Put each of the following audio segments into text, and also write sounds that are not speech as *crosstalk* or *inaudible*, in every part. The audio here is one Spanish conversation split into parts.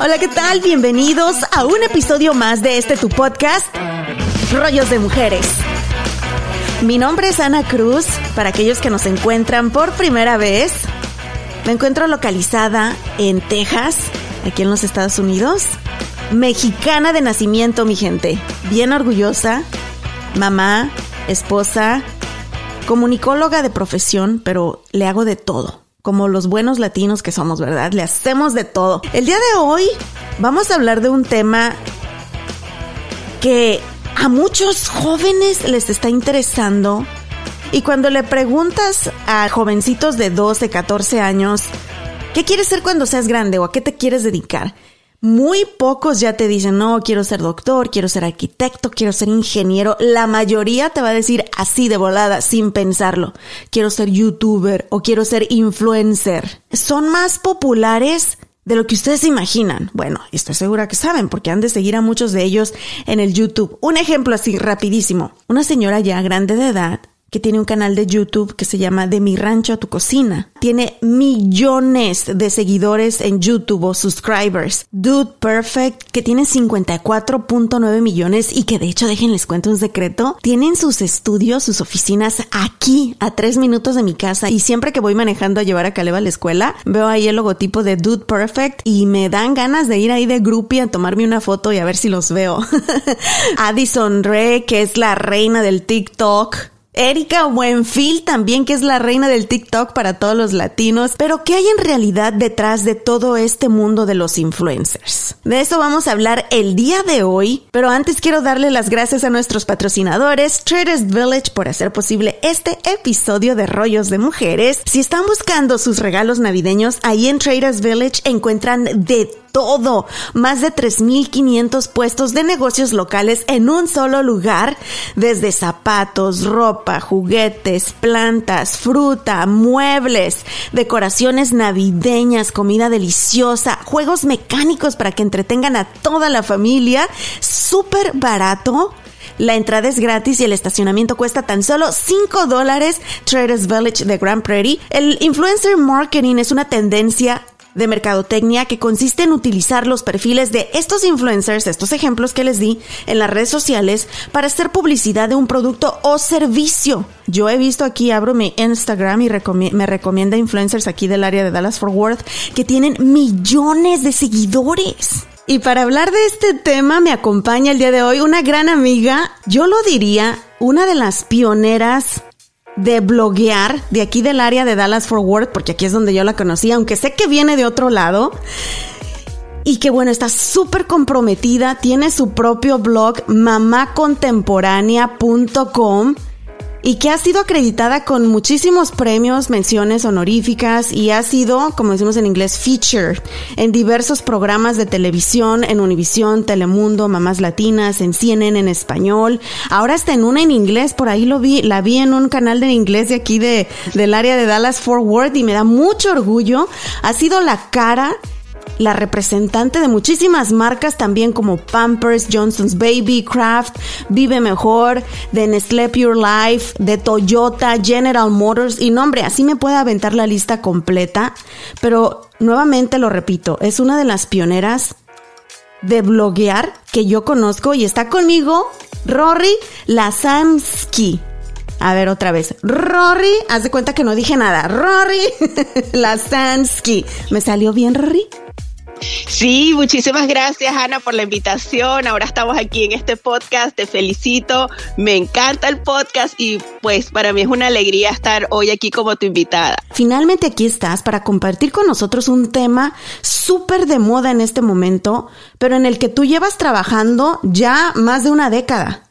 Hola, ¿qué tal? Bienvenidos a un episodio más de este tu podcast, Rollos de Mujeres. Mi nombre es Ana Cruz, para aquellos que nos encuentran por primera vez. Me encuentro localizada en Texas, aquí en los Estados Unidos. Mexicana de nacimiento, mi gente. Bien orgullosa. Mamá, esposa, comunicóloga de profesión, pero le hago de todo como los buenos latinos que somos, ¿verdad? Le hacemos de todo. El día de hoy vamos a hablar de un tema que a muchos jóvenes les está interesando. Y cuando le preguntas a jovencitos de 12, 14 años, ¿qué quieres ser cuando seas grande o a qué te quieres dedicar? Muy pocos ya te dicen, no, quiero ser doctor, quiero ser arquitecto, quiero ser ingeniero. La mayoría te va a decir así de volada, sin pensarlo. Quiero ser youtuber o quiero ser influencer. Son más populares de lo que ustedes imaginan. Bueno, estoy segura que saben porque han de seguir a muchos de ellos en el YouTube. Un ejemplo así rapidísimo. Una señora ya grande de edad que tiene un canal de YouTube que se llama De mi rancho a tu cocina. Tiene millones de seguidores en YouTube o subscribers. Dude Perfect, que tiene 54.9 millones y que de hecho, déjenles cuento un secreto, tienen sus estudios, sus oficinas aquí, a tres minutos de mi casa. Y siempre que voy manejando a llevar a Caleb a la escuela, veo ahí el logotipo de Dude Perfect y me dan ganas de ir ahí de groupie a tomarme una foto y a ver si los veo. *laughs* Addison Ray, que es la reina del TikTok Erika Buenfil también, que es la reina del TikTok para todos los latinos. Pero, ¿qué hay en realidad detrás de todo este mundo de los influencers? De eso vamos a hablar el día de hoy, pero antes quiero darle las gracias a nuestros patrocinadores, Traders Village, por hacer posible este episodio de Rollos de Mujeres. Si están buscando sus regalos navideños, ahí en Traders Village encuentran de todo. Más de 3.500 puestos de negocios locales en un solo lugar, desde zapatos, ropa, juguetes, plantas, fruta, muebles, decoraciones navideñas, comida deliciosa, juegos mecánicos para que entretengan a toda la familia, súper barato. La entrada es gratis y el estacionamiento cuesta tan solo 5 dólares. Traders Village de Grand Prairie. El influencer marketing es una tendencia de mercadotecnia que consiste en utilizar los perfiles de estos influencers, estos ejemplos que les di en las redes sociales para hacer publicidad de un producto o servicio. Yo he visto aquí, abro mi Instagram y me recomienda influencers aquí del área de Dallas Fort Worth que tienen millones de seguidores. Y para hablar de este tema me acompaña el día de hoy una gran amiga, yo lo diría, una de las pioneras de bloguear de aquí del área de Dallas Fort Worth, porque aquí es donde yo la conocí, aunque sé que viene de otro lado. Y que bueno, está súper comprometida, tiene su propio blog mamacontemporánea.com y que ha sido acreditada con muchísimos premios, menciones honoríficas y ha sido, como decimos en inglés, feature en diversos programas de televisión, en Univisión, Telemundo, Mamás Latinas, en CNN en español. Ahora está en una en inglés, por ahí lo vi, la vi en un canal de inglés de aquí de, del área de Dallas Fort Worth y me da mucho orgullo. Ha sido la cara la representante de muchísimas marcas también como Pampers, Johnson's Baby, Kraft, Vive Mejor, de Nestlé Pure Life, de Toyota, General Motors y nombre, así me puede aventar la lista completa, pero nuevamente lo repito, es una de las pioneras de bloguear que yo conozco y está conmigo Rory Lasansky. A ver otra vez. Rory, haz de cuenta que no dije nada. Rory *laughs* Lasansky. ¿Me salió bien, Rory? Sí, muchísimas gracias Ana por la invitación. Ahora estamos aquí en este podcast. Te felicito. Me encanta el podcast y pues para mí es una alegría estar hoy aquí como tu invitada. Finalmente aquí estás para compartir con nosotros un tema súper de moda en este momento, pero en el que tú llevas trabajando ya más de una década.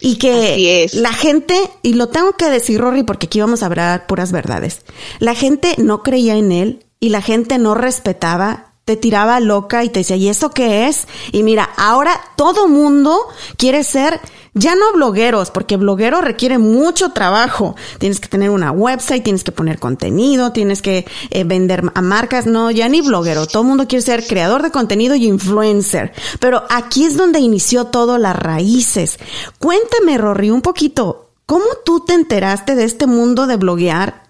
Y que la gente, y lo tengo que decir, Rory, porque aquí vamos a hablar puras verdades. La gente no creía en él y la gente no respetaba te tiraba loca y te decía, ¿y eso qué es? Y mira, ahora todo mundo quiere ser ya no blogueros, porque bloguero requiere mucho trabajo. Tienes que tener una website, tienes que poner contenido, tienes que eh, vender a marcas. No, ya ni bloguero. Todo mundo quiere ser creador de contenido y influencer. Pero aquí es donde inició todo las raíces. Cuéntame, Rory, un poquito, ¿cómo tú te enteraste de este mundo de bloguear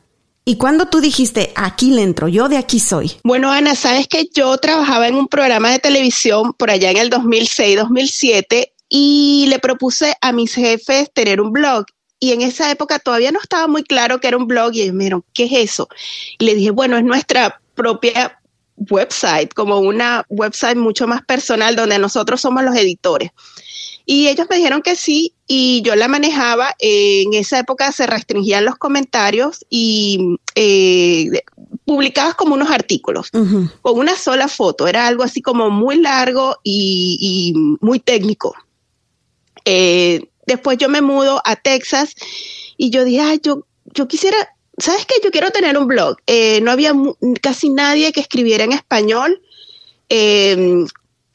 ¿Y cuándo tú dijiste, aquí le entro, yo de aquí soy? Bueno, Ana, sabes que yo trabajaba en un programa de televisión por allá en el 2006-2007 y le propuse a mis jefes tener un blog. Y en esa época todavía no estaba muy claro que era un blog y ellos me dijeron, ¿qué es eso? Y le dije, bueno, es nuestra propia website, como una website mucho más personal donde nosotros somos los editores. Y ellos me dijeron que sí y yo la manejaba. en esa época se restringían los comentarios y eh, publicabas como unos artículos con una sola foto. Era algo así como muy largo y, muy técnico. Eh, después yo me mudo a Texas y yo dije, Ay, yo, yo quisiera, ¿sabes qué? Yo quiero tener un blog. Eh, no había casi nadie que escribiera en español.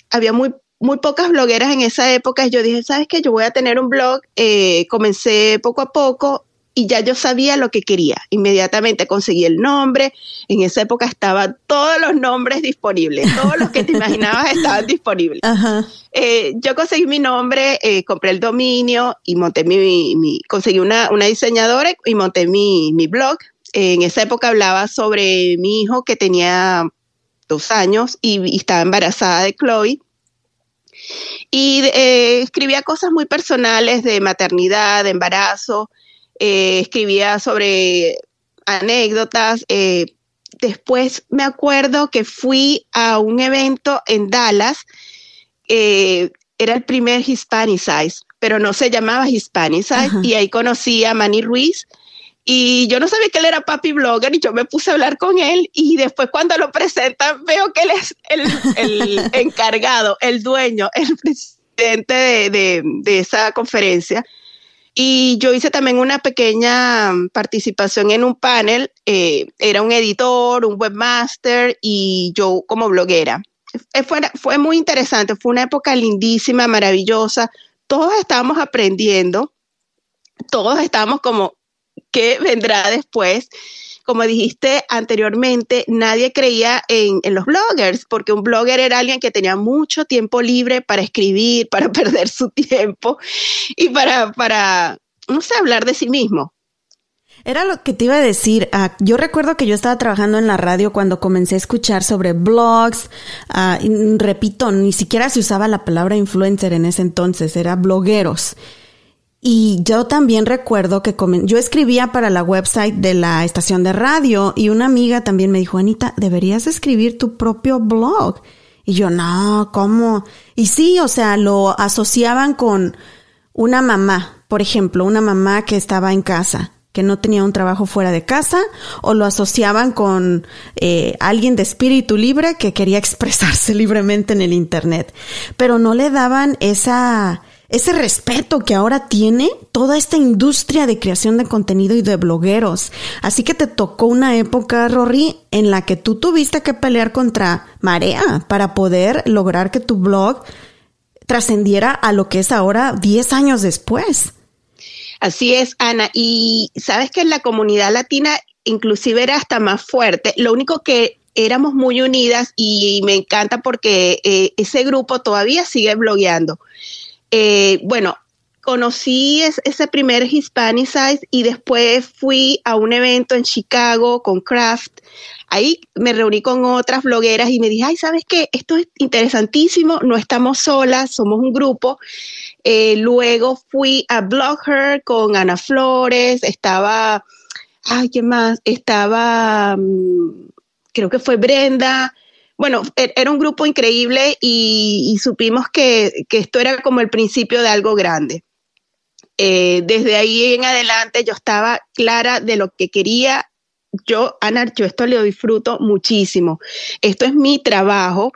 había muy muy pocas blogueras en esa época. Yo dije, ¿sabes qué? Yo voy a tener un blog. Eh, comencé poco a poco y ya yo sabía lo que quería. Inmediatamente conseguí el nombre. En esa época estaban todos los nombres disponibles. Todos los que te *laughs* imaginabas estaban disponibles. Eh, yo conseguí mi nombre, eh, compré el dominio y monté mi, conseguí una, diseñadora y monté mi, blog. en esa época hablaba sobre mi hijo que tenía dos años y, y estaba embarazada de Chloe y eh, escribía cosas muy personales de maternidad, de embarazo, eh, escribía sobre anécdotas. Eh, después me acuerdo que fui a un evento en Dallas, era el primer Hispanicize, pero no se llamaba Hispanicize, y ahí conocí a Manny Ruiz, y yo no sabía que él era papi blogger y yo me puse a hablar con él y después cuando lo presentan veo que él es el, *laughs* encargado, el dueño, el presidente de, esa conferencia. Y yo hice también una pequeña participación en un panel. Eh, era un editor, un webmaster y yo como bloguera. Fue, fue muy interesante, fue una época lindísima, maravillosa. Todos estábamos aprendiendo, todos estábamos como qué vendrá después. Como dijiste anteriormente, nadie creía en, los bloggers, porque un blogger era alguien que tenía mucho tiempo libre para escribir, *laughs* para perder su tiempo y para, para no sé, hablar de sí mismo. Era lo que te iba a decir. Ah, yo recuerdo que yo estaba trabajando en la radio cuando comencé a escuchar sobre blogs. Ah, repito, ni siquiera se usaba la palabra influencer en ese entonces, era blogueros. Y yo también recuerdo que yo escribía para la website de la estación de radio y una amiga también me dijo, Anita, deberías escribir tu propio blog. Y yo, no, ¿cómo? Y sí, o sea, lo asociaban con una mamá, por ejemplo, una mamá que estaba en casa, que no tenía un trabajo fuera de casa, o lo asociaban con eh, alguien de espíritu libre que quería *laughs* expresarse libremente en el Internet, pero no le daban esa ese respeto que ahora tiene toda esta industria de creación de contenido y de blogueros. Así que te tocó una época, Rory, en la que tú tuviste que pelear contra marea para poder lograr que tu blog trascendiera a lo que es ahora 10 años después. Así es, Ana. Y sabes que en la comunidad latina inclusive era hasta más fuerte. Lo único que éramos muy unidas y me encanta porque eh, ese grupo todavía sigue blogueando. Eh, bueno, conocí ese primer Hispanicize y después fui a un evento en Chicago con Craft. Ahí me reuní con otras blogueras y me dije, ay, ¿sabes qué? Esto es interesantísimo, no estamos solas, somos un grupo. Eh, luego fui a Blogger con Ana Flores, estaba, ay, ¿qué más? Estaba, mm, creo que fue Brenda, bueno, e-, era un grupo increíble y, supimos que, esto era como el principio de algo grande. Eh, desde ahí en adelante yo estaba clara de lo que quería. Yo, Ana, yo esto lo disfruto muchísimo. Esto es mi trabajo.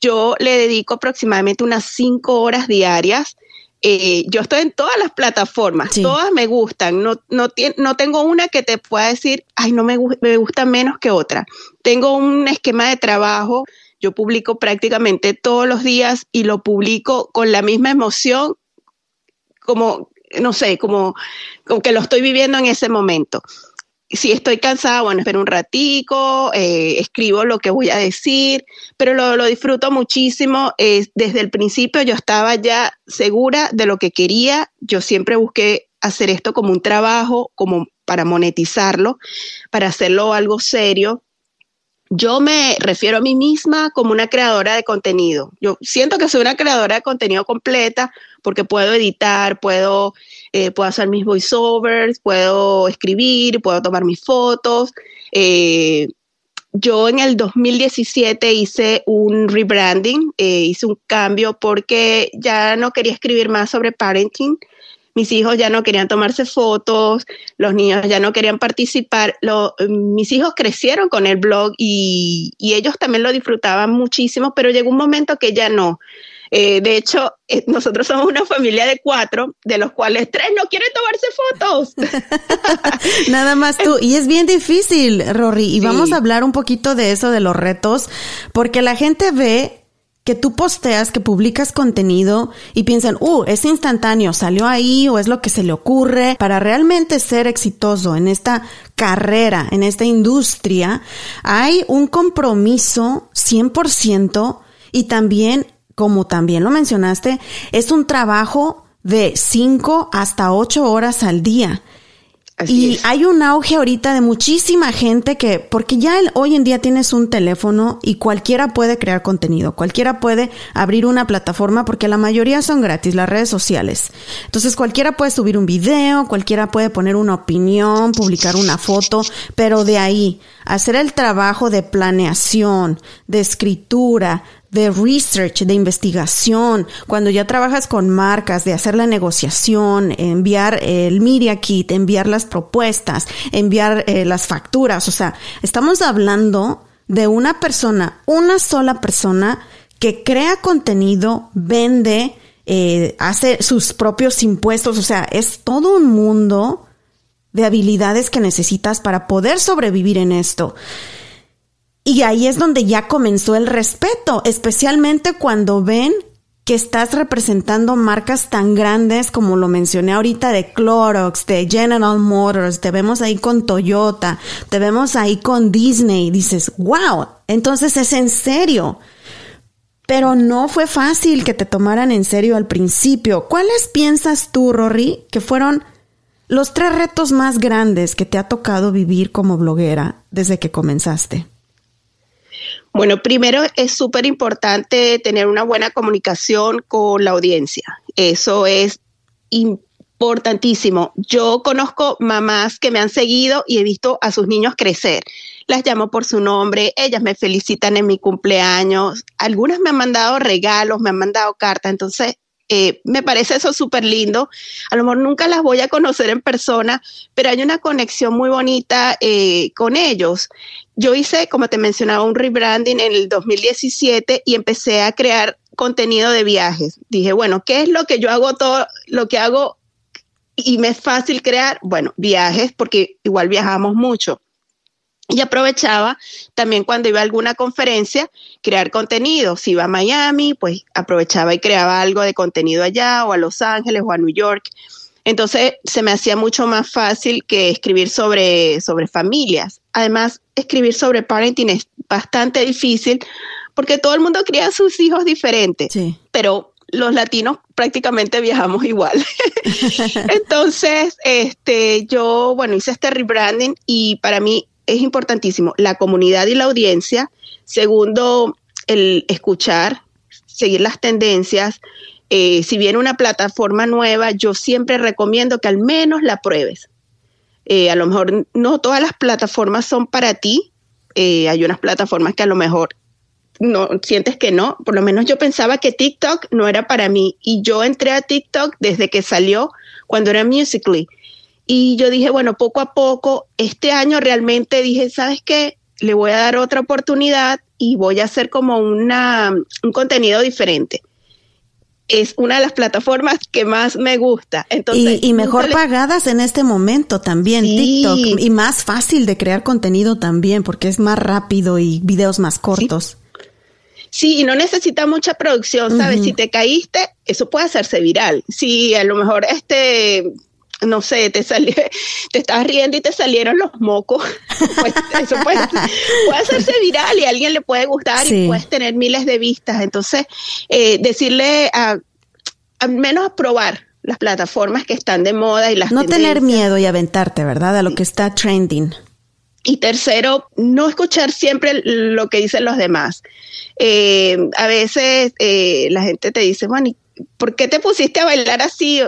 Yo le dedico aproximadamente unas cinco horas diarias. Eh, yo estoy en todas las plataformas, todas me gustan, no, no, no, tengo una que te pueda decir, ay, no me, me gusta menos que otra. Tengo un esquema de trabajo, yo publico prácticamente todos los días y lo publico con la misma emoción como, no sé, como, como que lo estoy viviendo en ese momento si estoy cansada, bueno, espero un ratico, eh, escribo lo que voy a decir, pero lo, disfruto muchísimo. desde el principio yo estaba ya segura de lo que quería. Yo siempre busqué hacer esto como un trabajo, como para monetizarlo, para hacerlo algo serio. Yo me refiero a mí misma como una creadora de contenido. Yo siento que soy una creadora de contenido completa porque puedo editar, puedo eh, puedo hacer mis voiceovers, puedo escribir, puedo tomar mis fotos. Eh, yo en el 2017 hice un rebranding, eh, hice un cambio porque ya no quería escribir más sobre parenting. Mis hijos ya no querían tomarse fotos, los niños ya no querían participar. mis hijos crecieron con el blog y, y ellos también lo disfrutaban muchísimo, pero llegó un momento que ya no. Eh, de hecho, eh, nosotros somos una familia de cuatro, de los cuales tres no quieren tomarse fotos. *laughs* Nada más tú. Y es bien difícil, Rory. Y vamos a hablar un poquito de eso, de los retos, porque la gente ve que tú posteas, que publicas contenido y piensan, uh, es instantáneo, salió ahí o es lo que se le ocurre. Para realmente ser exitoso en esta carrera, en esta industria, hay un compromiso 100% y también como también lo mencionaste, es un trabajo de 5 hasta 8 horas al día. y hay un auge ahorita de muchísima gente que, porque ya hoy en día tienes un teléfono y cualquiera puede crear contenido, cualquiera puede abrir una plataforma porque la mayoría son gratis, las redes sociales. Entonces cualquiera puede subir un video, cualquiera puede poner una opinión, publicar una foto, pero de ahí hacer el trabajo de planeación, de escritura, de research, de investigación, cuando ya trabajas con marcas, de hacer la negociación, enviar el media kit, enviar las propuestas, enviar eh, las facturas. O sea, estamos hablando de una persona, una sola persona que crea contenido, vende, eh, hace sus propios impuestos. O sea, es todo un mundo de habilidades que necesitas para poder sobrevivir en esto. Y ahí es donde ya comenzó el respeto, especialmente cuando ven que estás representando marcas tan grandes como lo mencioné ahorita de Clorox, de General Motors, te vemos ahí con Toyota, te vemos ahí con Disney, dices, wow, entonces es en serio. Pero no fue fácil que te tomaran en serio al principio. ¿Cuáles piensas tú, Rory, que fueron los tres retos más grandes que te ha tocado vivir como bloguera desde que comenzaste? Bueno, primero es súper importante tener una buena comunicación con la audiencia. Eso es importantísimo. Yo conozco mamás que me han seguido y he visto a sus niños crecer. Las llamo por su nombre, ellas me felicitan en mi cumpleaños, algunas me han mandado regalos, me han mandado cartas, entonces eh, me parece eso súper lindo. A lo mejor nunca las voy a conocer en persona, pero hay una conexión muy bonita eh, con ellos. Yo hice, como te mencionaba, un rebranding en el 2017 y empecé a crear contenido de viajes. Dije, bueno, ¿qué es lo que yo hago todo, lo que hago y me es fácil crear? Bueno, viajes, porque igual viajamos mucho. Y aprovechaba también cuando iba a alguna conferencia, crear contenido. Si iba a Miami, pues aprovechaba y creaba algo de contenido allá, o a Los Ángeles, o a New York. Entonces se me hacía mucho más fácil que escribir sobre, sobre familias. Además, escribir sobre parenting es bastante difícil porque todo el mundo cría a sus hijos diferentes. Pero los latinos prácticamente viajamos igual. *laughs* Entonces, este, yo, bueno, hice este rebranding y para mí es importantísimo la comunidad y la audiencia. Segundo, el escuchar, seguir las tendencias. Eh, si viene una plataforma nueva, yo siempre recomiendo que al menos la pruebes. Eh, a lo mejor no todas las plataformas son para ti. Eh, hay unas plataformas que a lo mejor no sientes que no. Por lo menos yo pensaba que TikTok no era para mí y yo entré a TikTok desde que salió cuando era Musically. Y yo dije, bueno, poco a poco, este año realmente dije, ¿sabes qué? Le voy a dar otra oportunidad y voy a hacer como una, un contenido diferente es una de las plataformas que más me gusta. Entonces, y, mejor pagadas en este momento también, TikTok. Y más fácil de crear contenido también, porque es más rápido y videos más cortos. Sí. y no necesita mucha producción, ¿sabes? Si te caíste, eso puede hacerse viral. Si a lo mejor este no sé, te salió, *laughs* te estás riendo y te salieron los mocos, *laughs* pues eso puede, hacerse viral y a alguien le puede gustar y puedes tener miles de vistas. Entonces, eh, decirle a, al menos probar las plataformas que están de moda y las No tener miedo y aventarte, ¿verdad? A lo que está trending. Y tercero, no escuchar siempre lo que dicen los demás. Eh, a veces eh, la gente te dice, bueno, ¿por qué te pusiste a bailar así?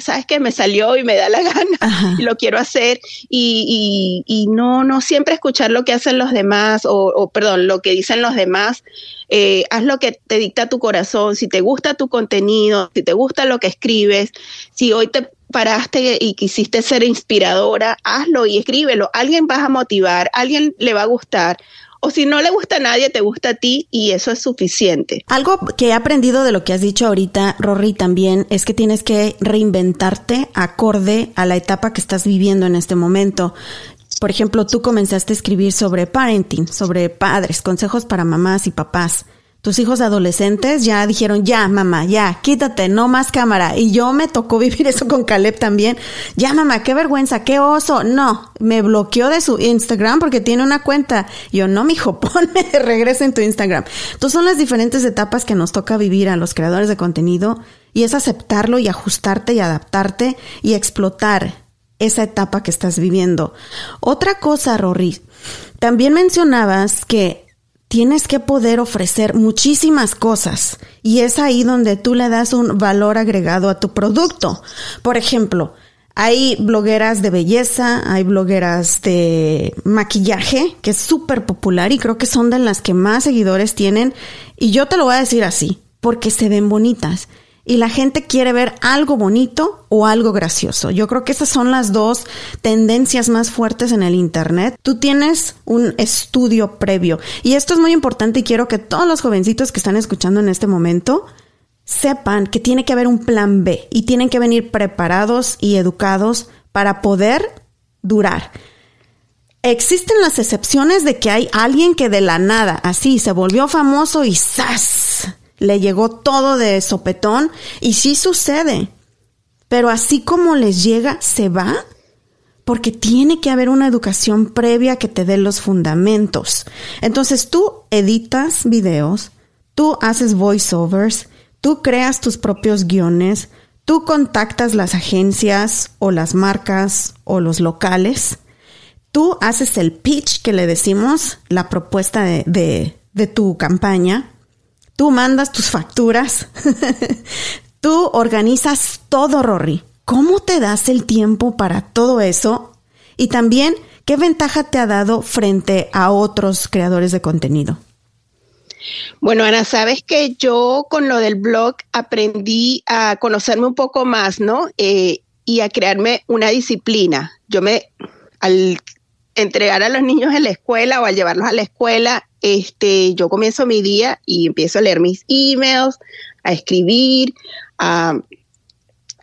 Sabes que me salió y me da la gana *laughs* y lo quiero hacer y, y, no, no siempre escuchar lo que hacen los demás o, perdón, lo que dicen los demás. Eh, haz lo que te dicta tu corazón, si te gusta tu contenido, si te gusta lo que escribes, si hoy te paraste y quisiste ser inspiradora, hazlo y escríbelo. Alguien vas a motivar, alguien le va a gustar o si no le gusta a nadie, te gusta a ti y eso es suficiente. Algo que he aprendido de lo que has dicho ahorita, Rory, también es que tienes que reinventarte acorde a la etapa que estás viviendo en este momento. Por ejemplo, tú comenzaste a escribir sobre parenting, sobre padres, consejos para mamás y papás tus hijos adolescentes ya dijeron, ya, mamá, ya, quítate, no más cámara. Y yo me tocó *laughs* vivir eso con Caleb también. Ya, mamá, qué vergüenza, qué oso. No, me bloqueó de su Instagram porque tiene una cuenta. Yo, no, mijo, *laughs* ponme de regreso en tu Instagram. Entonces son las diferentes etapas que nos toca vivir a los creadores de contenido y es aceptarlo y ajustarte y adaptarte y explotar esa etapa que estás viviendo. Otra cosa, Rory, también mencionabas que tienes que poder ofrecer muchísimas cosas y es ahí donde tú le das un valor agregado a tu producto. Por ejemplo, hay blogueras de belleza, hay blogueras de maquillaje, que es súper popular y creo que son de las que más seguidores tienen. Y yo te lo voy a decir así, porque se ven bonitas y la gente quiere ver algo bonito o algo gracioso. Yo creo que esas son las dos tendencias más fuertes en el Internet. Tú tienes un estudio previo y esto es muy importante y quiero que todos los jovencitos que están escuchando en este momento sepan que tiene que haber un plan B y tienen que venir preparados y educados para poder durar. Existen las excepciones de que hay alguien que de la nada, así, se volvió famoso y ¡zas! Le llegó todo de sopetón y sí sucede. Pero así como les llega, se va porque tiene que haber una educación previa que te dé los fundamentos. Entonces tú editas videos, tú haces voiceovers, tú creas tus propios guiones, tú contactas las agencias o las marcas o los locales, tú haces el pitch que le decimos, la propuesta de, de, de tu campaña, Tú mandas tus facturas. *laughs* Tú organizas todo, Rory. ¿Cómo te das el tiempo para todo eso? Y también, ¿qué ventaja te ha dado frente a otros creadores de contenido? Bueno, Ana, sabes que yo con lo del blog aprendí a conocerme un poco más, ¿no? Eh, y a crearme una disciplina. Yo me, al entregar a los niños en la escuela o al llevarlos a la escuela, este, yo comienzo mi día y empiezo a leer mis emails, a escribir, a,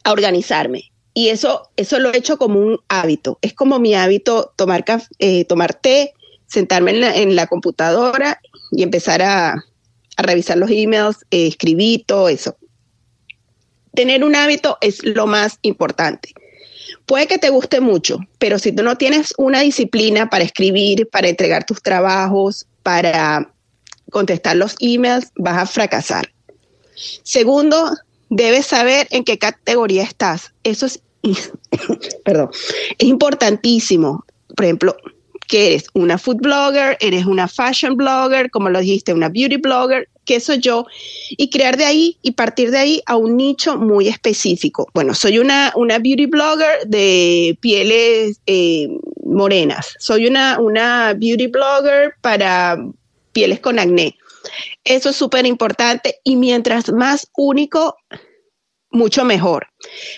organizarme. Y eso, eso lo he hecho como un hábito. Es como mi hábito tomar, eh, tomar té, sentarme en la, computadora y empezar a, revisar los emails, eh, escribir, todo eso. Tener un hábito es lo más importante. Puede que te guste mucho, pero si tú no tienes una disciplina para escribir, para entregar tus trabajos, para contestar los emails, vas a fracasar. Segundo, debes saber en qué categoría estás. Eso es, *coughs* perdón, es importantísimo. Por ejemplo, que eres una food blogger, eres una fashion blogger, como lo dijiste, una beauty blogger, qué soy yo, y crear de ahí y partir de ahí a un nicho muy específico. Bueno, soy una, una beauty blogger de pieles eh, morenas, soy una, una beauty blogger para pieles con acné. Eso es súper importante y mientras más único, mucho mejor.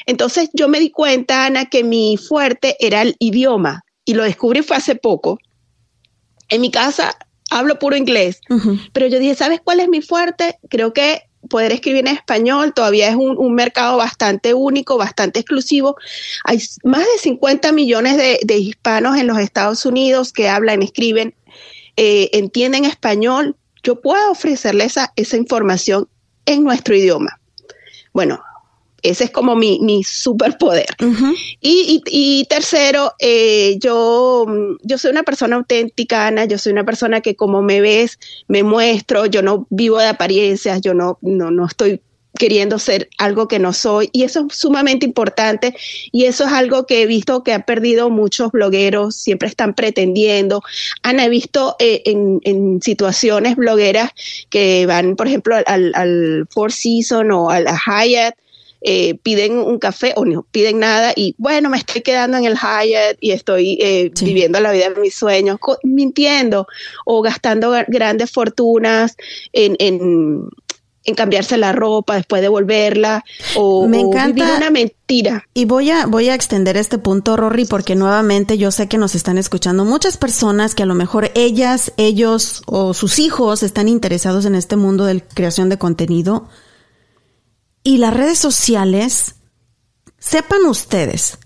Entonces yo me di cuenta, Ana, que mi fuerte era el idioma y lo descubrí fue hace poco. En mi casa hablo puro inglés, pero yo dije, ¿sabes cuál es mi fuerte? Creo que poder escribir en español todavía es un, mercado bastante único, bastante exclusivo. Hay más de 50 millones de, hispanos en los Estados Unidos que hablan, escriben, eh, entienden español. Yo puedo ofrecerles esa, esa información en nuestro idioma. Bueno, ese es como mi, mi superpoder. y, tercero, eh, yo, yo soy una persona auténtica, Ana, yo soy una persona que como me ves, me muestro, yo no vivo de apariencias, yo no, no, no estoy queriendo ser algo que no soy y eso es sumamente importante y eso es algo que he visto que ha perdido muchos blogueros, siempre están pretendiendo. Ana, he visto eh, en, situaciones blogueras que van, por ejemplo, al, al Four Seasons o a la Hyatt eh, piden un café o no piden nada y bueno, me estoy quedando en el Hyatt y estoy eh, viviendo la vida de mis sueños, mintiendo o gastando grandes fortunas en, en, cambiarse la ropa después de volverla o, me encanta, vivir una mentira. Y voy a, voy a extender este punto, Rory, porque nuevamente yo sé que nos están escuchando muchas personas que a lo mejor ellas, ellos o sus hijos están interesados en este mundo de creación de contenido y las redes sociales, sepan ustedes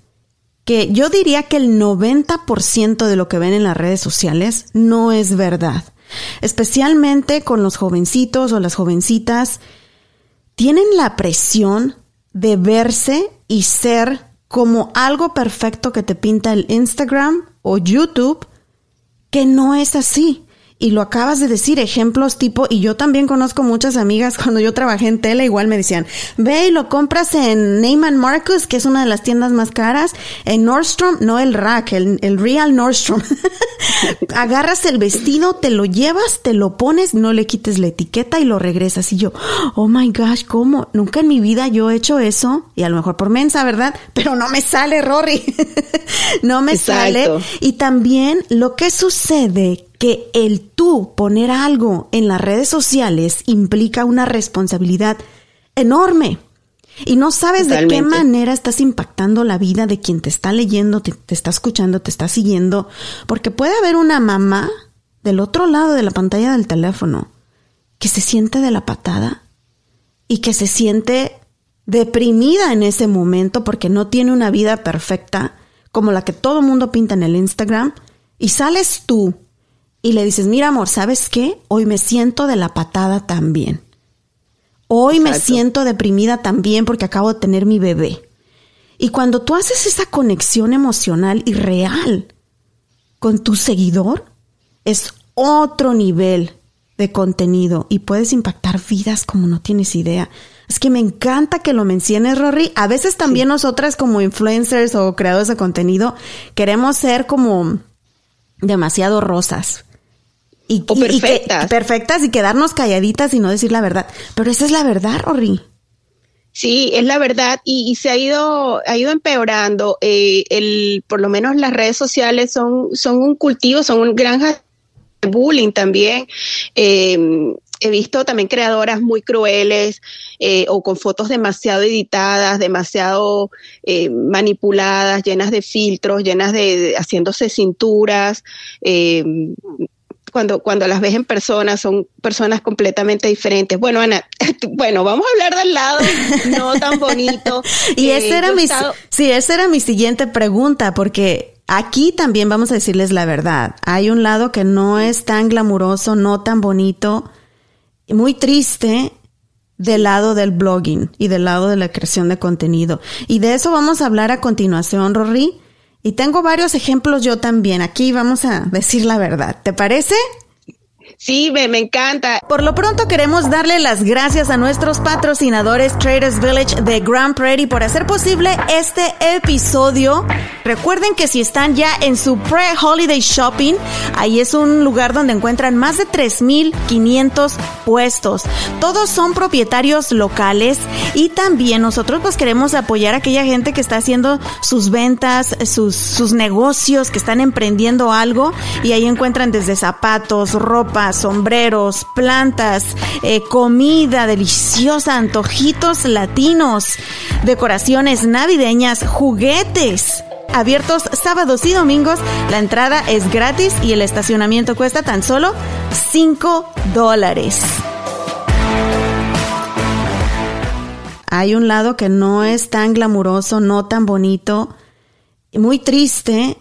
que yo diría que el 90% de lo que ven en las redes sociales no es verdad. Especialmente con los jovencitos o las jovencitas, tienen la presión de verse y ser como algo perfecto que te pinta el Instagram o YouTube, que no es así. Y lo acabas de decir, ejemplos tipo, y yo también conozco muchas amigas *laughs* cuando yo trabajé en tele, igual me decían, ve y lo compras en Neyman Marcus, que es una de las tiendas más caras, en Nordstrom, no el rack, el, el real Nordstrom. *laughs* Agarras el vestido, te lo llevas, te lo pones, no le quites la etiqueta y lo regresas. Y yo, oh my gosh, ¿cómo? Nunca en mi vida yo he hecho eso, y a lo mejor por mensa, ¿verdad? Pero no me sale, Rory. *laughs* no me sale. Y también lo que sucede que el tú poner algo en las redes sociales implica una responsabilidad enorme. Y no sabes de qué manera estás impactando la vida de quien te está leyendo, te, está escuchando, te está siguiendo. Porque puede haber una mamá del otro lado de la pantalla del teléfono que se siente de la patada y que se siente deprimida en ese momento porque no tiene una vida perfecta como la que todo mundo pinta en el Instagram. Y sales tú y le dices, mira amor, ¿sabes qué? Hoy me siento de la patada también. Hoy me siento deprimida también porque acabo de tener mi bebé. Y cuando tú haces esa conexión emocional y real con tu seguidor, es otro nivel de contenido y puedes impactar vidas como no tienes idea. Es que me encanta que lo menciones, Rory. A veces también nosotras como influencers o creadores de contenido queremos ser como demasiado rosas y, perfectas. perfectas y quedarnos calladitas y no decir la verdad. Pero esa es la verdad, Rory. Sí, es la verdad y, se ha ido, ha ido empeorando. Eh, el, por lo menos las redes sociales son, son un cultivo, son un granja de bullying también. Em, he visto también creadoras muy crueles eh, o con fotos demasiado editadas, demasiado eh, manipuladas, llenas de filtros, llenas de, haciéndose cinturas. Eh, cuando, cuando las ves en persona, son personas completamente diferentes. Bueno, Ana, *laughs* bueno, vamos a hablar del lado no tan bonito. *laughs* y esa era mi, sí, esa era mi siguiente pregunta, porque aquí también vamos a decirles la verdad. Hay un lado que no es tan glamuroso, no tan bonito, muy triste del lado del blogging y del lado de la creación de contenido. Y de eso vamos a hablar a continuación, Rory. Y tengo varios ejemplos yo también. Aquí vamos a decir la verdad. ¿Te parece? Sí, me, me, encanta. Por lo pronto queremos darle las gracias a nuestros patrocinadores Traders Village de Grand Prairie por hacer posible este episodio. Recuerden que si están ya en su pre-holiday shopping, ahí es un lugar donde encuentran más de 3.500 puestos. Todos son propietarios locales y también nosotros pues queremos apoyar a aquella gente que está haciendo sus ventas, sus, sus negocios, que están emprendiendo algo y ahí encuentran desde zapatos, ropa, sombreros, plantas, eh, comida deliciosa, antojitos latinos, decoraciones navideñas, juguetes. Abiertos sábados y domingos, la entrada es gratis y el estacionamiento cuesta tan solo 5 dólares. Hay un lado que no es tan glamuroso, no tan bonito, muy triste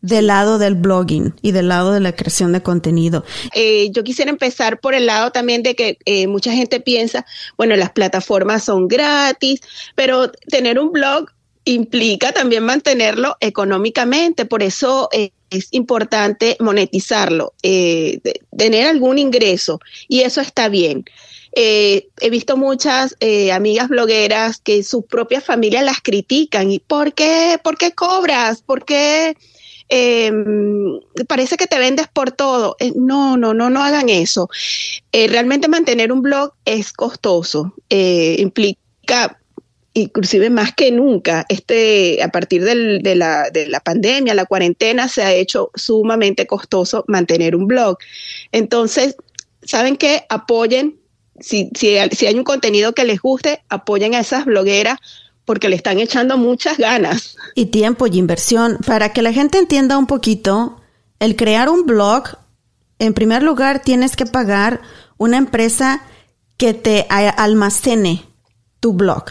del lado del blogging y del lado de la creación de contenido. Eh, yo quisiera empezar por el lado también de que eh, mucha gente piensa, bueno, las plataformas son gratis, pero tener un blog implica también mantenerlo económicamente, por eso eh, es importante monetizarlo, tener algún ingreso y eso está bien. He visto muchas amigas blogueras que sus propias familias las critican. ¿Y por qué? ¿Por qué cobras? ¿Por qué? Em, parece que te vendes por todo. Eh, no, no, no, no hagan eso. realmente mantener un blog es costoso. implica inclusive más que nunca, este, a partir de, la, de la pandemia, la cuarentena, se ha hecho sumamente costoso mantener un blog. Entonces, ¿saben qué? Apoyen si, si, hay un contenido que les guste, apoyen a esas blogueras porque le están echando muchas ganas. Y tiempo y inversión. Para que la gente entienda un poquito, el crear un blog, en primer lugar tienes que pagar una empresa que te almacene tu blog.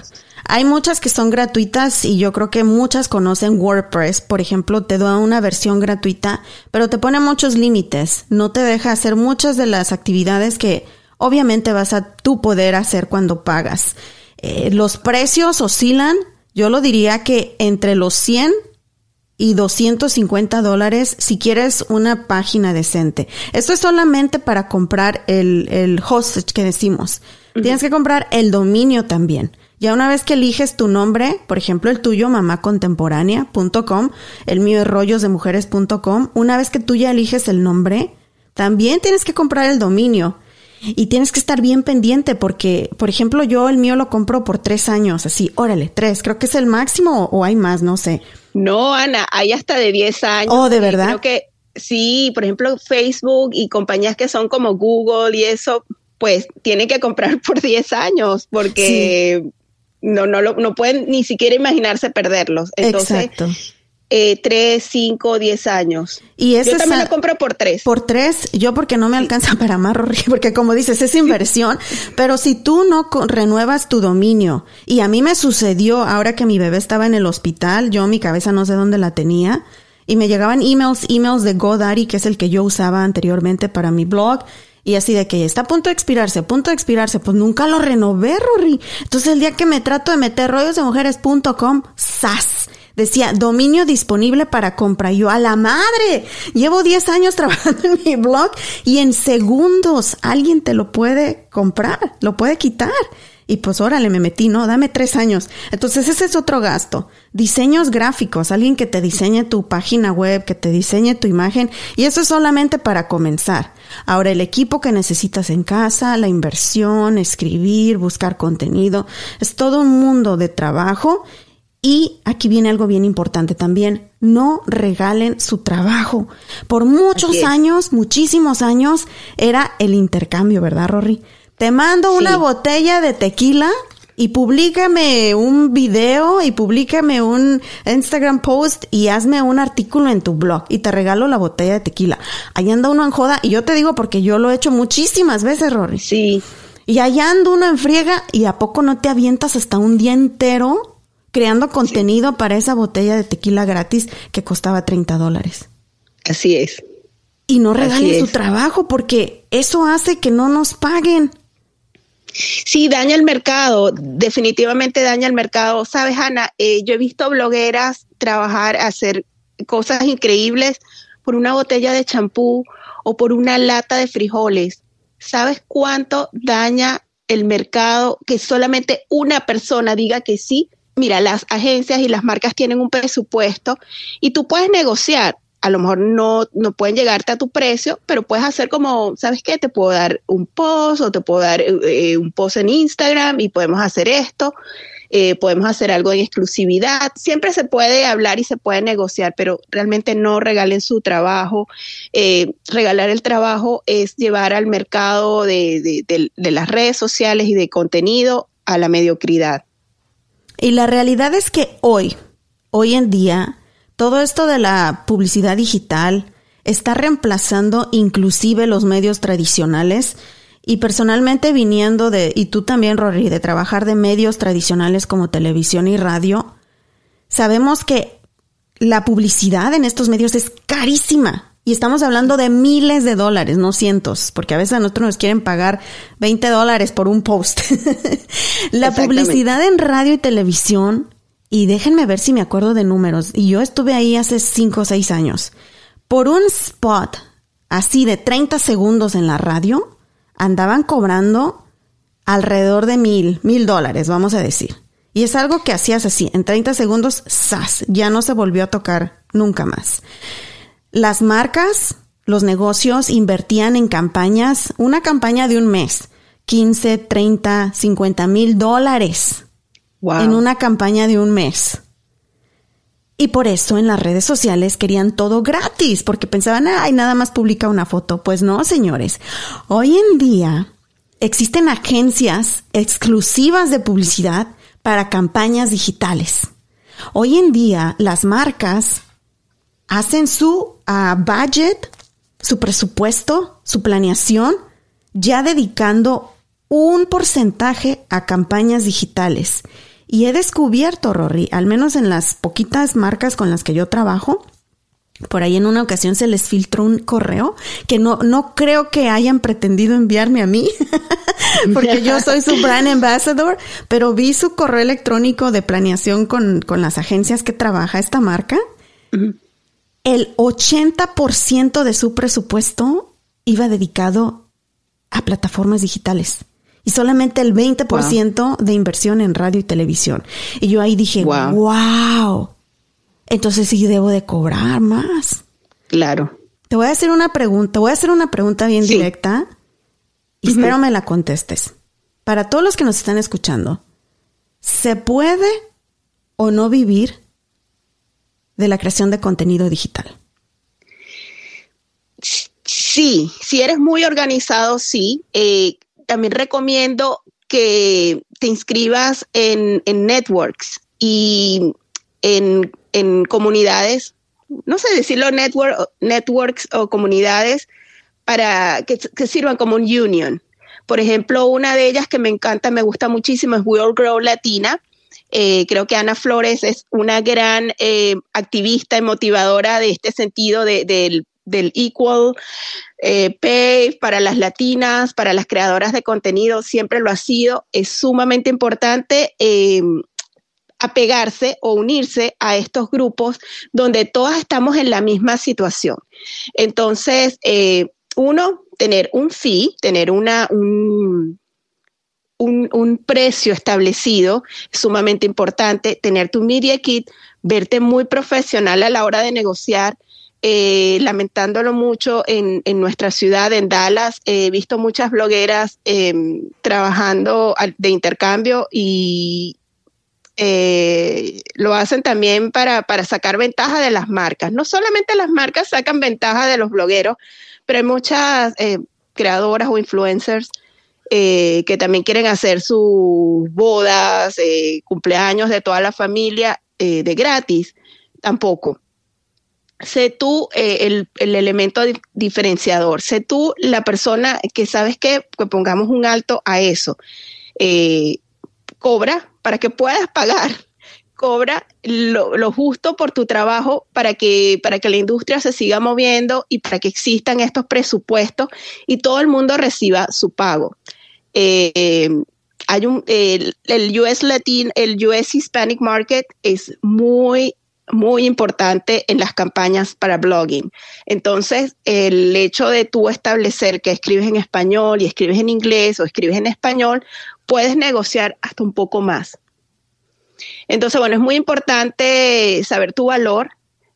Hay muchas que son gratuitas y yo creo que muchas conocen WordPress. Por ejemplo, te da una versión gratuita, pero te pone muchos límites. No te deja hacer muchas de las actividades que obviamente vas a tú poder hacer cuando pagas. Eh, los precios oscilan, yo lo diría que entre los 100 y 250 dólares si quieres una página decente. Esto es solamente para comprar el, el hostage que decimos. Tienes que comprar el dominio también. Ya una vez que eliges tu nombre, por ejemplo el tuyo, mamacontemporánea.com, el mío es rollosdemujeres.com, una vez que tú ya eliges el nombre, también tienes que comprar el dominio. Y tienes que estar bien pendiente porque, por ejemplo, yo el mío lo compro por tres años, así, órale, tres, creo que es el máximo o, hay más, no sé. No, Ana, hay hasta de diez años. Oh, de verdad. Creo que sí, por ejemplo, Facebook y compañías que son como Google y eso, pues tienen que comprar *laughs* por diez años porque no, no, no pueden ni siquiera imaginarse perderlos. Entonces, Exacto eh, tres, cinco, diez años. Y eso yo también lo compro por tres. Por tres, yo porque no me alcanza para más, *laughs* porque como dices, es inversión, pero si tú no renuevas tu dominio, y a mí me sucedió ahora que mi bebé estaba en el hospital, yo mi cabeza no sé dónde la tenía, y me llegaban emails, emails de GoDaddy, que es el que yo usaba anteriormente para mi blog, y así de que está a punto de expirarse, a punto de expirarse, pues nunca lo renové, Rory. Entonces el día que me trato de meter rollosdemujeres.com, ¡sas! Decía dominio disponible para compra. yo a la madre, llevo 10 años trabajando en mi blog y en segundos alguien te lo puede comprar, lo puede quitar. Y pues órale, me metí, no, dame tres años. Entonces ese es otro gasto. Diseños gráficos, alguien que te diseñe tu página web, que te diseñe tu imagen. Y eso es solamente para comenzar. Ahora el equipo que necesitas en casa, la inversión, escribir, buscar contenido, es todo un mundo de trabajo y aquí viene algo bien importante también. No regalen su trabajo. Por muchos años, muchísimos años, era el intercambio, ¿verdad, Rory? Te mando una botella de tequila y públicame un video y públicame un Instagram post y hazme un artículo en tu blog y te regalo la botella de tequila. Ahí anda uno en joda y yo te digo porque yo lo he hecho muchísimas veces, Rory. Sí. Y allá anda uno en friega y a poco no te avientas hasta un día entero creando contenido para esa botella de tequila gratis que costaba 30 dólares. Así es. Y no regalen su trabajo porque eso hace que no nos paguen. Sí, daña el mercado, definitivamente daña el mercado. Sabes, Ana, eh, yo he visto blogueras trabajar, hacer cosas increíbles por una botella de champú o por una lata de frijoles. ¿Sabes cuánto daña el mercado que solamente una persona diga que sí mira, las agencias y las marcas tienen un presupuesto y tú puedes negociar. A lo mejor no, no pueden llegarte a tu precio, pero puedes hacer como, ¿sabes qué? Te puedo dar un post o te puedo dar eh, un post en Instagram y podemos hacer esto. eh, podemos hacer algo en exclusividad. Siempre se puede hablar y se puede negociar, pero realmente no regalen su trabajo. Eh, regalar el trabajo es llevar al mercado de, de las redes sociales y de contenido a la mediocridad. Y la realidad es que hoy, hoy en día, todo esto de la publicidad digital está reemplazando inclusive los medios tradicionales y personalmente viniendo de, y tú también, Rory, de trabajar de medios tradicionales como televisión y radio, sabemos que la publicidad en estos medios es carísima. Y estamos hablando de miles de dólares, no cientos, porque a veces a nosotros nos quieren pagar 20 dólares por un post. *laughs* la publicidad en radio y televisión, y déjenme ver si me acuerdo de números, y yo estuve ahí hace 5 o 6 años, por un spot así de 30 segundos en la radio, andaban cobrando alrededor de mil, mil dólares, vamos a decir. Y es algo que hacías así, en 30 segundos, ¡zas! Ya no se volvió a tocar nunca más. Las marcas, los negocios invertían en campañas, una campaña de un mes, 15, 30, 50 mil dólares en una campaña de un mes. Y por eso en las redes sociales querían todo gratis, porque pensaban, ay, nada más publica una foto. Pues no, señores. Hoy en día existen agencias exclusivas de publicidad para campañas digitales. Hoy en día las marcas hacen su ah, budget, su presupuesto, su planeación, ya dedicando un porcentaje a campañas digitales. Y he descubierto, Rory, al menos en las poquitas marcas con las que yo trabajo, por ahí en una ocasión se les filtró un correo que no, no creo que hayan pretendido enviarme a mí, *laughs* porque yo soy su brand ambassador, pero vi su correo electrónico de planeación con, con las agencias que trabaja esta marca. El 80% de su presupuesto iba dedicado a plataformas digitales y solamente el 20% de inversión en radio y televisión. Y yo ahí dije, wow. Entonces sí debo de cobrar más. Claro. Te voy a hacer una pregunta, voy a hacer una pregunta bien directa y espero me la contestes. Para todos los que nos están escuchando, ¿se puede o no vivir de la creación de contenido digital? Sí, si eres muy organizado, sí. Eh, también recomiendo que te inscribas en, networks y en, comunidades, no sé decirlo, network, networks o comunidades para que, sirvan como un union. Por ejemplo, una de ellas que me encanta, me gusta muchísimo es World Grow Latina. Eh, creo que Ana Flores es una gran eh, activista y motivadora de este sentido del, del equal eh, pay para las latinas, para las creadoras de contenido, siempre lo ha sido. Es sumamente importante apegarse o unirse a estos grupos donde todas estamos en la misma situación. Entonces, uno, tener un fee, tener una, un, un, precio establecido, es sumamente importante, tener tu media kit, verte muy profesional a la hora de negociar, eh, lamentándolo mucho en, nuestra ciudad, en Dallas. He visto muchas blogueras em, trabajando de intercambio y eh, lo hacen también para, sacar ventaja de las marcas. No solamente las marcas sacan ventaja de los blogueros, pero hay muchas eh, creadoras o influencers que también quieren hacer sus bodas, cumpleaños de toda la familia de gratis. Tampoco sé tú eh, el, elemento diferenciador, sé tú la persona que sabes que, pongamos un alto a eso. Eh, cobra para que puedas pagar, cobra lo, justo por tu trabajo para que, para que la industria se siga moviendo y para que existan estos presupuestos y todo el mundo reciba su pago. Eh, hay un, el, el US Latin, el US Hispanic Market es muy muy importante en las campañas para blogging. Entonces, el hecho de tú establecer que escribes en español y escribes en inglés o escribes en español, puedes negociar hasta un poco más. Entonces, bueno, es muy importante saber tu valor,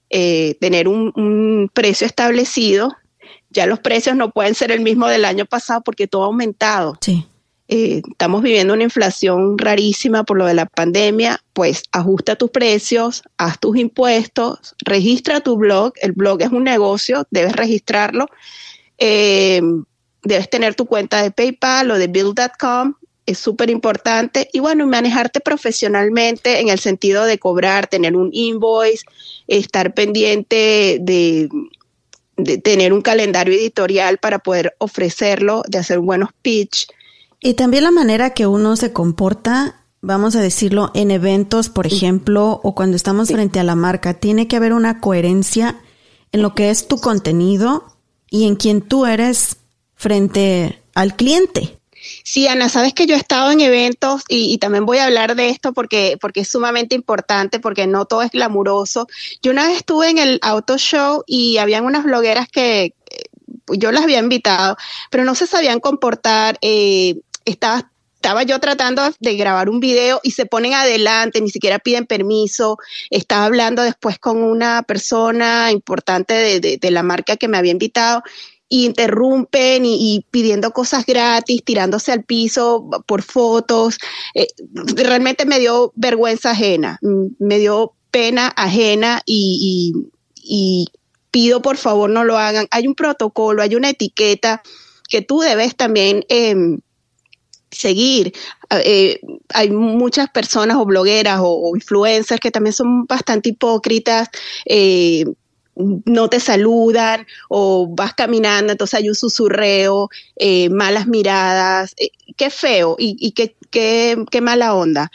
eh, tener un, precio establecido. Ya los precios no pueden ser el mismo del año pasado porque todo ha aumentado. Sí. Eh, estamos viviendo una inflación rarísima por lo de la pandemia, pues ajusta tus precios, haz tus impuestos, registra tu blog, el blog es un negocio, debes registrarlo, eh, debes tener tu cuenta de PayPal o de Build.com, es súper importante, y bueno, manejarte profesionalmente en el sentido de cobrar, tener un invoice, estar pendiente de de tener un calendario editorial para poder ofrecerlo, de hacer buenos pitch. Y también la manera que uno se comporta, vamos a decirlo, en eventos, por ejemplo, o cuando estamos frente a la marca, tiene que haber una coherencia en lo que es tu contenido y en quien tú eres frente al cliente. Sí, Ana, sabes que yo he estado en eventos y, también voy a hablar de esto porque, porque es sumamente importante, porque no todo es glamuroso. Yo una vez estuve en el auto show y habían unas blogueras que eh, yo las había invitado, pero no se sabían comportar. Eh, estaba estaba yo tratando de grabar un video y se ponen adelante, ni siquiera piden permiso. Estaba hablando después con una persona importante de, de, la marca que me había invitado interrumpen y, pidiendo cosas gratis, tirándose al piso por fotos. Eh, realmente me dio vergüenza ajena, mm, me dio pena ajena y, pido por favor no lo hagan. Hay un protocolo, hay una etiqueta que tú debes también em, seguir. Eh, hay muchas personas o blogueras o, influencers que también son bastante hipócritas, eh, no te saludan o vas caminando, entonces hay un susurreo, eh, malas miradas, qué feo y, qué, qué, mala onda.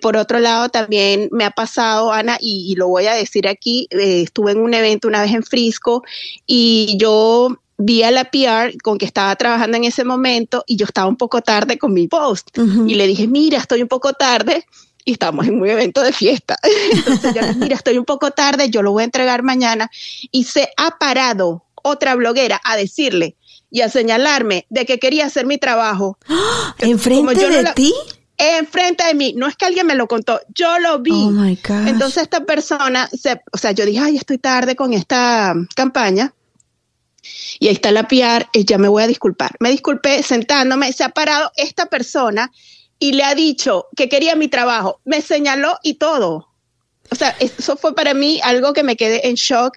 Por otro lado, también me ha pasado, Ana, y, lo voy a decir aquí, estuve en un evento una vez en Frisco y yo vi a la PR con que estaba trabajando en ese momento y yo estaba un poco tarde con mi post y le dije, mira, estoy un poco tarde y estamos en un evento de fiesta. *laughs* Entonces yo mira, estoy un poco tarde, yo lo voy a entregar mañana. Y se ha parado otra bloguera a decirle y a señalarme de que quería hacer mi trabajo. *gasps* ¿Enfrente de ti? Enfrente de mí. No es que alguien me lo contó, yo lo vi. Oh my Entonces esta persona, se, o sea, yo dije, ay, estoy tarde con esta campaña. Y ahí está la PR, ya me voy a disculpar. Me disculpé sentándome, se ha parado esta persona y le ha dicho que quería mi trabajo, me señaló y todo. O sea, eso fue para mí algo que me quedé en shock.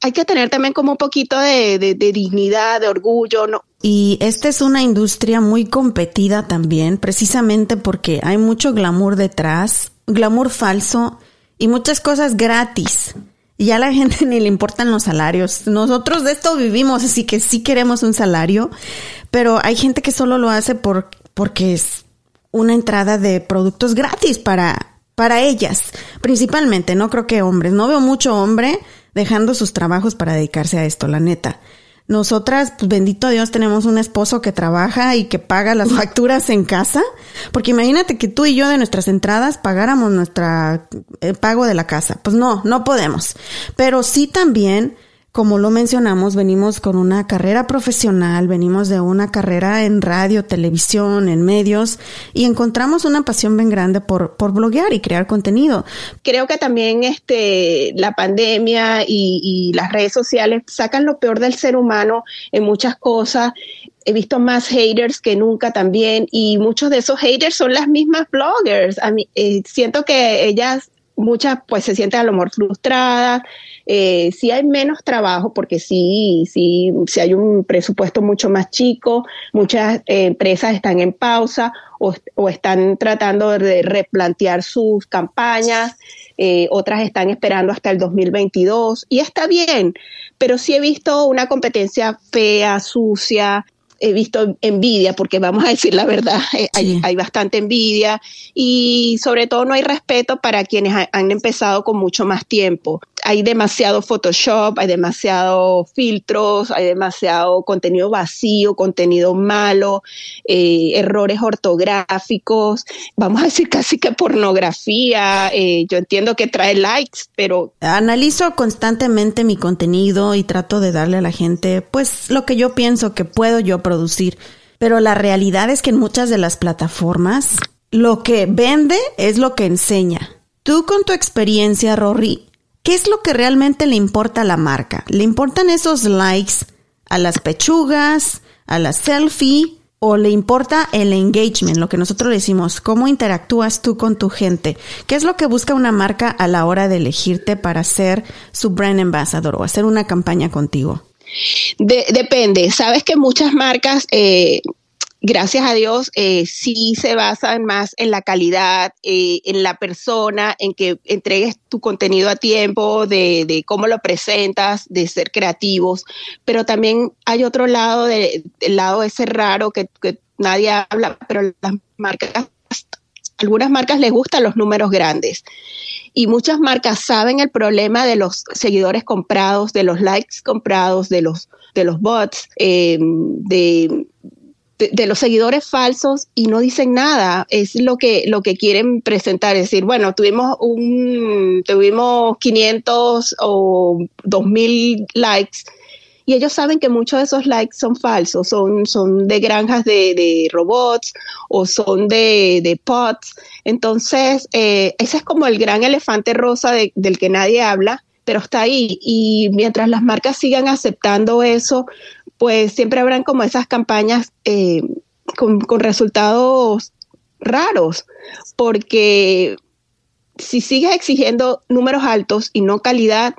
Hay que tener también como un poquito de, dignidad, de orgullo, ¿no? Y esta es una industria muy competida también, precisamente porque hay mucho glamour detrás, glamour falso y muchas cosas gratis. Y ya a la gente *laughs* ni le importan los salarios. Nosotros de esto vivimos, así que sí queremos un salario, pero hay gente que solo lo hace por, porque es una entrada de productos gratis para, para ellas, principalmente, no creo que hombres, no veo mucho hombre dejando sus trabajos para dedicarse a esto, la neta. Nosotras, pues bendito Dios, tenemos un esposo que trabaja y que paga las facturas en casa, porque imagínate que tú y yo de nuestras entradas pagáramos nuestra el pago de la casa. Pues no, no podemos. Pero sí también como lo mencionamos, venimos con una carrera profesional, venimos de una carrera en radio, televisión, en medios y encontramos una pasión bien grande por, por bloguear y crear contenido. Creo que también este, la pandemia y, las redes sociales sacan lo peor del ser humano en muchas cosas he visto más haters que nunca también y muchos de esos haters son las mismas bloggers. A mí, eh, siento que ellas, muchas pues se sienten a lo mejor frustradas, eh, si hay menos trabajo, porque sí, sí, si hay un presupuesto mucho más chico, muchas eh, empresas están en pausa o, están tratando de replantear sus campañas, eh, otras están esperando hasta el 2022 y está bien, pero sí he visto una competencia fea, sucia, he visto envidia, porque vamos a decir la verdad, eh, hay, bastante envidia y sobre todo no hay respeto para quienes han empezado con mucho más tiempo. Hay demasiado Photoshop, hay demasiado filtros, hay demasiado contenido vacío, contenido malo, eh, errores ortográficos, vamos a decir casi que pornografía. Eh, yo entiendo que trae likes, pero... Analizo constantemente mi contenido y trato de darle a la gente pues lo que yo pienso que puedo yo producir. Pero la realidad es que en muchas de las plataformas lo que vende es lo que enseña. Tú con tu experiencia, Rory, ¿qué es lo que realmente le importa a la marca? ¿Le importan esos likes a las pechugas, a la selfie o le importa el engagement, lo que nosotros decimos, cómo interactúas tú con tu gente. ¿Qué es lo que busca una marca a la hora de elegirte para ser su brand ambassador o hacer una campaña contigo? Depende. Sabes que muchas marcas eh, gracias a Dios, eh, sí se basan más en la calidad, eh, en la persona, en que entregues tu contenido a tiempo, de, cómo lo presentas, de ser creativos, pero también hay otro lado, de, el lado ese raro que, que nadie habla, pero las marcas, algunas marcas les gustan los números grandes. Y muchas marcas saben el problema de los seguidores comprados, de los likes comprados, de los, de los bots, eh, de de, los seguidores falsos y no dicen nada. Es lo que, lo que quieren presentar. Es decir, bueno, tuvimos un, tuvimos 500 o 2000 likes y ellos saben que muchos de esos likes son falsos, son, son de granjas de, robots o son de, de pots. Entonces, eh, ese es como el gran elefante rosa del que nadie habla, pero está ahí. Y mientras las marcas sigan aceptando eso, pues siempre habrán como esas campañas eh, con, resultados raros, porque si sigues exigiendo números altos y no calidad,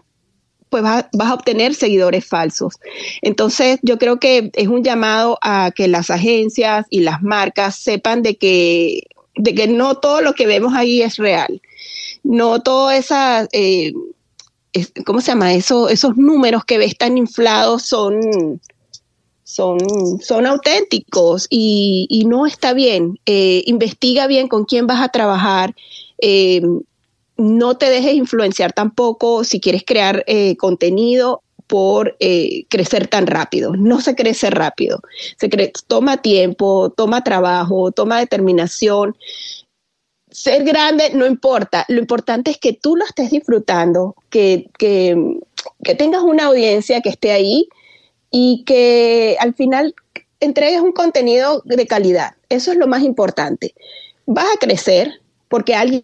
pues vas, a obtener seguidores falsos. Entonces, yo creo que es un llamado a que las agencias y las marcas sepan de que, de que no todo lo que vemos ahí es real. No todo esa, eh, ¿cómo se llama? Eso, esos números que ves tan inflados son, son, son auténticos y, no está bien. Eh, investiga bien con quién vas a trabajar. Eh, no te dejes influenciar tampoco si quieres crear eh, contenido por crecer tan rápido. No se crece rápido. Se toma tiempo, toma trabajo, toma determinación. Ser grande no importa. Lo importante es que tú lo estés disfrutando, que, que tengas una audiencia que esté ahí y que al final entregues un contenido de calidad. Eso es lo más importante. Vas a crecer porque alguien,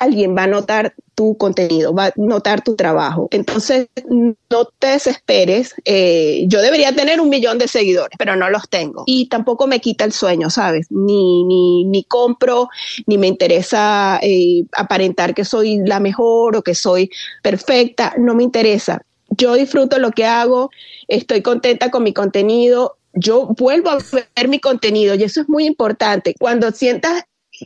alguien va a notar tu contenido, va a notar tu trabajo. Entonces, no te desesperes. Eh, yo debería tener un millón de seguidores, pero no los tengo. Y tampoco me quita el sueño, ¿sabes? Ni, ni, ni compro, ni me interesa eh, aparentar que soy la mejor o que soy perfecta. No me interesa yo disfruto lo que hago, estoy contenta con mi contenido, yo vuelvo a ver mi contenido y eso es muy importante. Cuando sientas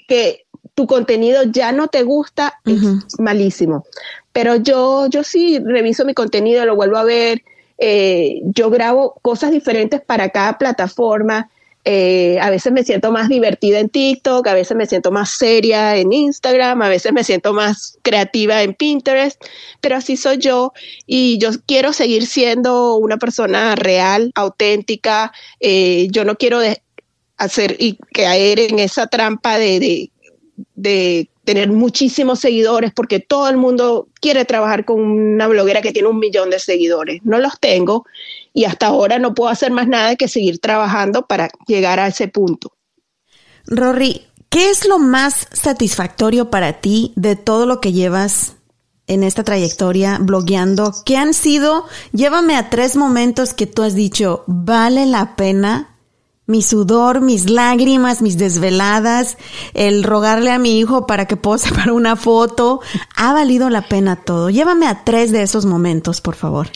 que tu contenido ya no te gusta, es malísimo. Pero yo, yo sí reviso mi contenido, lo vuelvo a ver, eh, yo grabo cosas diferentes para cada plataforma. Eh, a veces me siento más divertida en TikTok, a veces me siento más seria en Instagram, a veces me siento más creativa en Pinterest, pero así soy yo y yo quiero seguir siendo una persona real, auténtica. Eh, yo no quiero hacer y caer en esa trampa de, de tener muchísimos seguidores porque todo el mundo quiere trabajar con una bloguera que tiene un millón de seguidores. No los tengo y hasta ahora no puedo hacer más nada que seguir trabajando para llegar a ese punto. Rory, ¿qué es lo más satisfactorio para ti de todo lo que llevas en esta trayectoria blogueando? ¿Qué han sido? Llévame a tres momentos que tú has dicho, vale la pena mi sudor, mis lágrimas, mis desveladas, el rogarle a mi hijo para que pose *laughs* para una foto, ha valido la pena todo. Llévame a tres de esos momentos, por favor.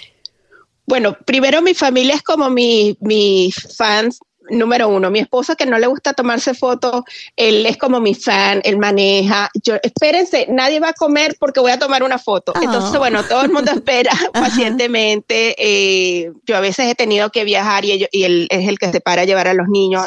Bueno, primero mi familia es como mis fans número uno, mi esposo que no le gusta tomarse fotos, él es como mi fan, él maneja. Yo, espérense, nadie va a comer porque voy a tomar una foto. Entonces, ah. bueno, todo el mundo *laughs* espera pacientemente. Eh, yo a veces he tenido que viajar y, y él es el que se para a llevar a los niños.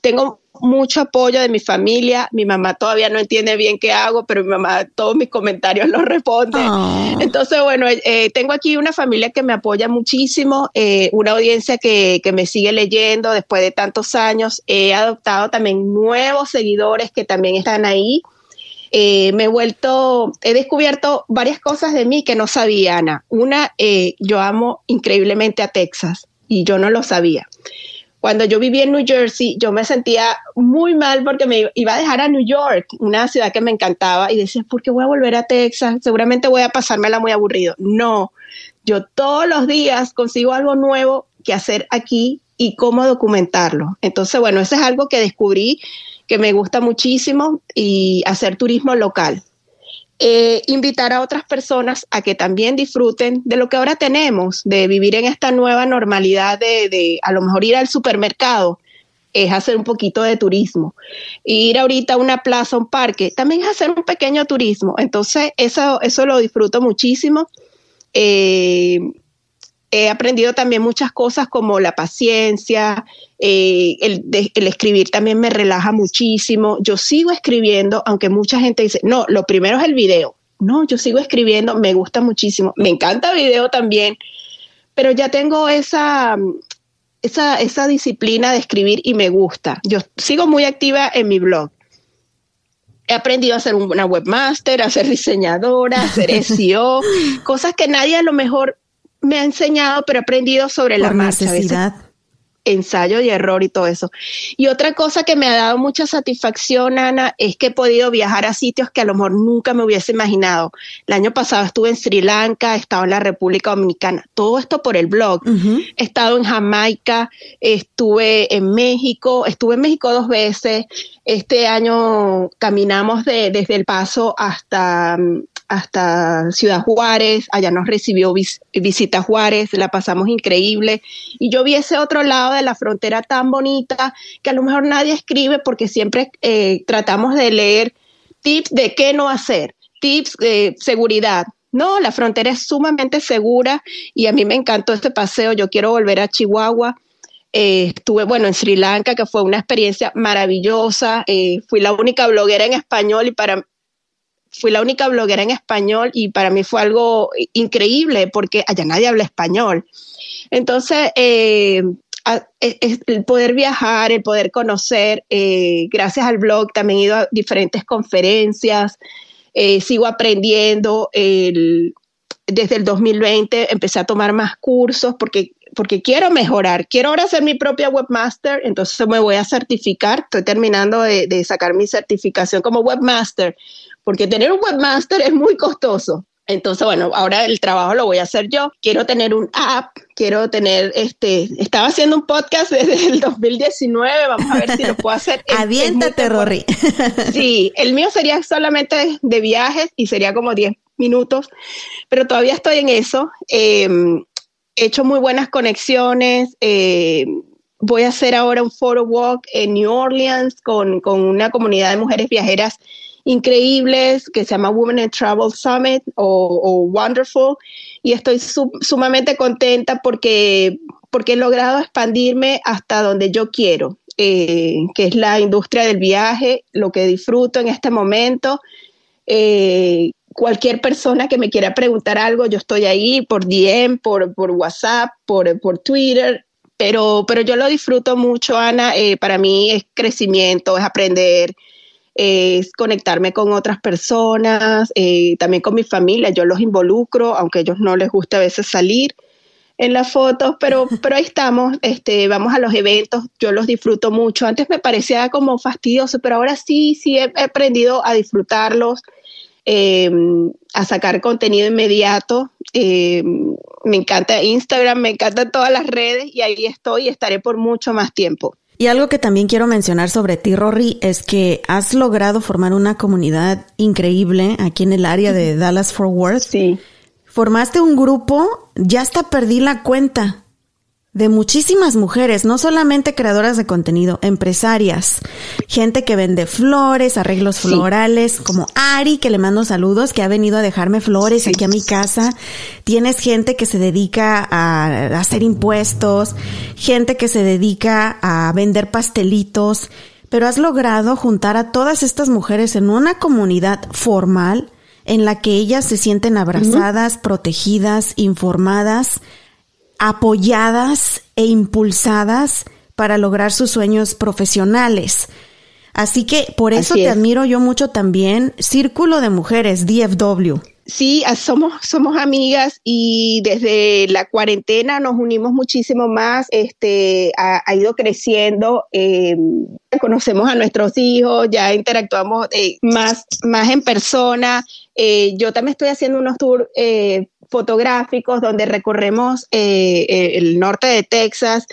tengo mucho apoyo de mi familia. Mi mamá todavía no entiende bien qué hago, pero mi mamá todos mis comentarios *laughs* los responde. Ah. Entonces, bueno, eh, tengo aquí una familia que me apoya muchísimo, eh, una audiencia que, que, me sigue leyendo después de tantos años. He adoptado también nuevos seguidores que también están ahí. Eh, me he vuelto, he descubierto varias cosas de mí que no sabía, Ana. Una, yo amo increíblemente a Texas y yo no lo sabía cuando yo vivía en New Jersey, yo me sentía muy mal porque me iba a dejar a New York, una ciudad que me encantaba, y decía, ¿por qué voy a volver a Texas? Seguramente voy a pasármela muy aburrido. No, yo todos los días consigo algo nuevo que hacer aquí y cómo documentarlo. Entonces, bueno, eso es algo que descubrí que me gusta muchísimo y hacer turismo local. Eh, invitar a otras personas a que también disfruten de lo que ahora tenemos, de vivir en esta nueva normalidad de, a lo mejor ir al supermercado, es hacer un poquito de turismo. Ir ahorita a una plaza, un parque, también es hacer un pequeño turismo. Entonces, eso, eso lo disfruto muchísimo. Eh, he aprendido también muchas cosas como la paciencia, eh, el, el, escribir también me relaja muchísimo. Yo sigo escribiendo, aunque mucha gente dice, no, lo primero es el video. No, yo sigo escribiendo, me gusta muchísimo, me encanta el video también, pero ya tengo esa, esa, esa disciplina de escribir y me gusta. Yo sigo muy activa en mi blog. He aprendido a ser una webmaster, a ser diseñadora, a ser SEO, *laughs* cosas que nadie a lo mejor me ha enseñado, pero he aprendido sobre la marcha. Necesidad ensayo y error y todo eso. Y otra cosa que me ha dado mucha satisfacción, Ana, es que he podido viajar a sitios que a lo mejor nunca me hubiese imaginado. El año pasado estuve en Sri Lanka, he estado en la República Dominicana, todo esto por el blog. He estado en Jamaica, estuve en México, estuve en México dos veces. Este año caminamos de, desde El Paso hasta hasta Ciudad Juárez, allá nos recibió visita Juárez, la pasamos increíble y yo vi ese otro lado de la frontera tan bonita que a lo mejor nadie escribe porque siempre eh, tratamos de leer tips de qué no hacer, tips de seguridad. No, la frontera es sumamente segura y a mí me encantó este paseo, yo quiero volver a Chihuahua. Eh, estuve, bueno, en Sri Lanka, que fue una experiencia maravillosa. Eh, fui la única bloguera en español y para fui la única bloguera en español y para mí fue algo increíble porque allá nadie habla español. Entonces, eh, el poder viajar, el poder conocer, eh, gracias al blog también he ido a diferentes conferencias, eh, sigo aprendiendo. desde el 2020 empecé a tomar más cursos porque, porque quiero mejorar. Quiero ahora ser mi propia webmaster, entonces me voy a certificar. Estoy terminando de sacar mi certificación como webmaster porque tener un webmaster es muy costoso. Entonces, bueno, ahora el trabajo lo voy a hacer yo. Quiero tener un app, quiero tener, este, estaba haciendo un podcast *laughs* desde el 2019, vamos a ver si lo puedo hacer. *laughs* Aviéntate, Rory. *laughs* sí, el mío sería solamente de viajes y sería como 10 minutos, pero todavía estoy en eso. Em, he hecho muy buenas conexiones. Eh, voy a hacer ahora un photo walk en New Orleans con, con una comunidad de mujeres viajeras increíbles que se llama Women in Travel Summit o, Wonderful y estoy sumamente contenta porque, porque he logrado expandirme hasta donde yo quiero, eh, que es la industria del viaje, lo que disfruto en este momento. Eh, cualquier persona que me quiera preguntar algo, yo estoy ahí por DM, por, por WhatsApp, por, por Twitter, pero, pero yo lo disfruto mucho, Ana. Eh, para mí es crecimiento, es aprender, es conectarme con otras personas, eh, también con mi familia, yo los involucro, aunque a ellos no les gusta a veces salir en las fotos, pero, *laughs* pero ahí estamos, este, vamos a los eventos, yo los disfruto mucho. Antes me parecía como fastidioso, pero ahora sí, sí he, aprendido a disfrutarlos, em, a sacar contenido inmediato. Em, me encanta Instagram, me encantan todas las redes y ahí estoy y estaré por mucho más tiempo. Y algo que también quiero mencionar sobre ti, Rory, es que has logrado formar una comunidad increíble aquí en el área de Dallas Fort Worth. Sí. Formaste un grupo, ya hasta perdí la cuenta de muchísimas mujeres, no solamente creadoras de contenido, empresarias, gente que vende flores, arreglos florales, como Ari, que le mando saludos, que ha venido a dejarme flores aquí a mi casa. Tienes gente que se dedica a hacer impuestos, gente que se dedica a vender pastelitos, pero has logrado juntar a todas estas mujeres en una comunidad formal en la que ellas se sienten abrazadas, protegidas, informadas, apoyadas e impulsadas para lograr sus sueños profesionales. Así que por eso te admiro yo mucho también. Círculo de Mujeres, DFW. Sí, somos, somos amigas y desde la cuarentena nos unimos muchísimo más, este, ha, ido creciendo, eh, conocemos a nuestros hijos, ya interactuamos eh, más, más en persona. Eh, yo también estoy haciendo unos tours fotográficos donde recorremos eh, eh, el norte de Texas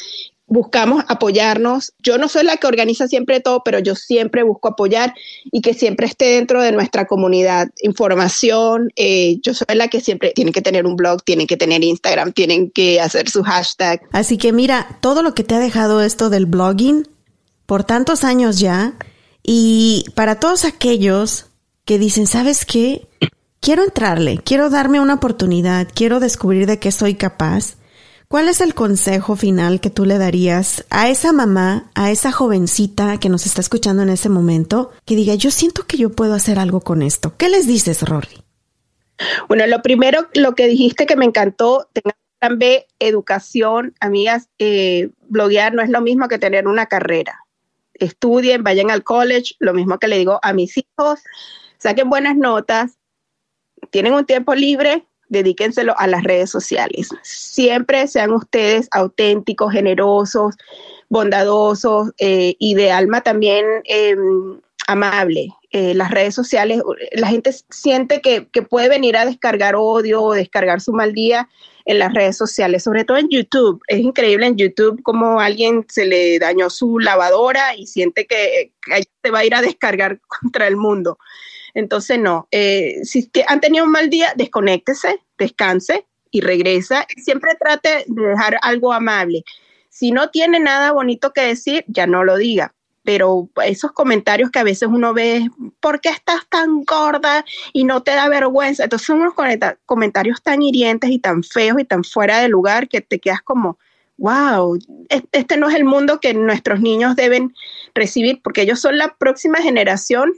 buscamos apoyarnos. Yo no soy la que organiza siempre todo, pero yo siempre busco apoyar y que siempre esté dentro de nuestra comunidad información. Eh, yo soy la que siempre tiene que tener un blog, tienen que tener Instagram, tienen que hacer su hashtag. Así que mira, todo lo que te ha dejado esto del blogging por tantos años ya y para todos aquellos que dicen, ¿sabes qué? Quiero entrarle, quiero darme una oportunidad, quiero descubrir de qué soy capaz ¿Cuál es el consejo final que tú le darías a esa mamá, a esa jovencita que nos está escuchando en ese momento, que diga, yo siento que yo puedo hacer algo con esto? ¿Qué les dices, Rory? Bueno, lo primero, lo que dijiste que me encantó, tengan plan B, educación, amigas, eh, bloguear no es lo mismo que tener una carrera. Estudien, vayan al college, lo mismo que le digo a mis hijos, saquen buenas notas, tienen un tiempo libre, dedíquenselo a las redes sociales. Siempre sean ustedes auténticos, generosos, bondadosos eh, y de alma también em, amable. Eh, las redes sociales, la gente siente que, que, puede venir a descargar odio o descargar su mal día en las redes sociales, sobre todo en YouTube. Es increíble en YouTube como alguien se le dañó su lavadora y siente que, que se va a ir a descargar *laughs* contra el mundo. Entonces, no, eh, si han tenido un mal día, desconéctese, descanse y regresa. Siempre trate de dejar algo amable. Si no tiene nada bonito que decir, ya no lo diga. Pero esos comentarios que a veces uno ve, ¿por qué estás tan gorda y no te da vergüenza? Entonces son unos comentarios tan hirientes y tan feos y tan fuera de lugar que te quedas como, wow, este no es el mundo que nuestros niños deben recibir porque ellos son la próxima generación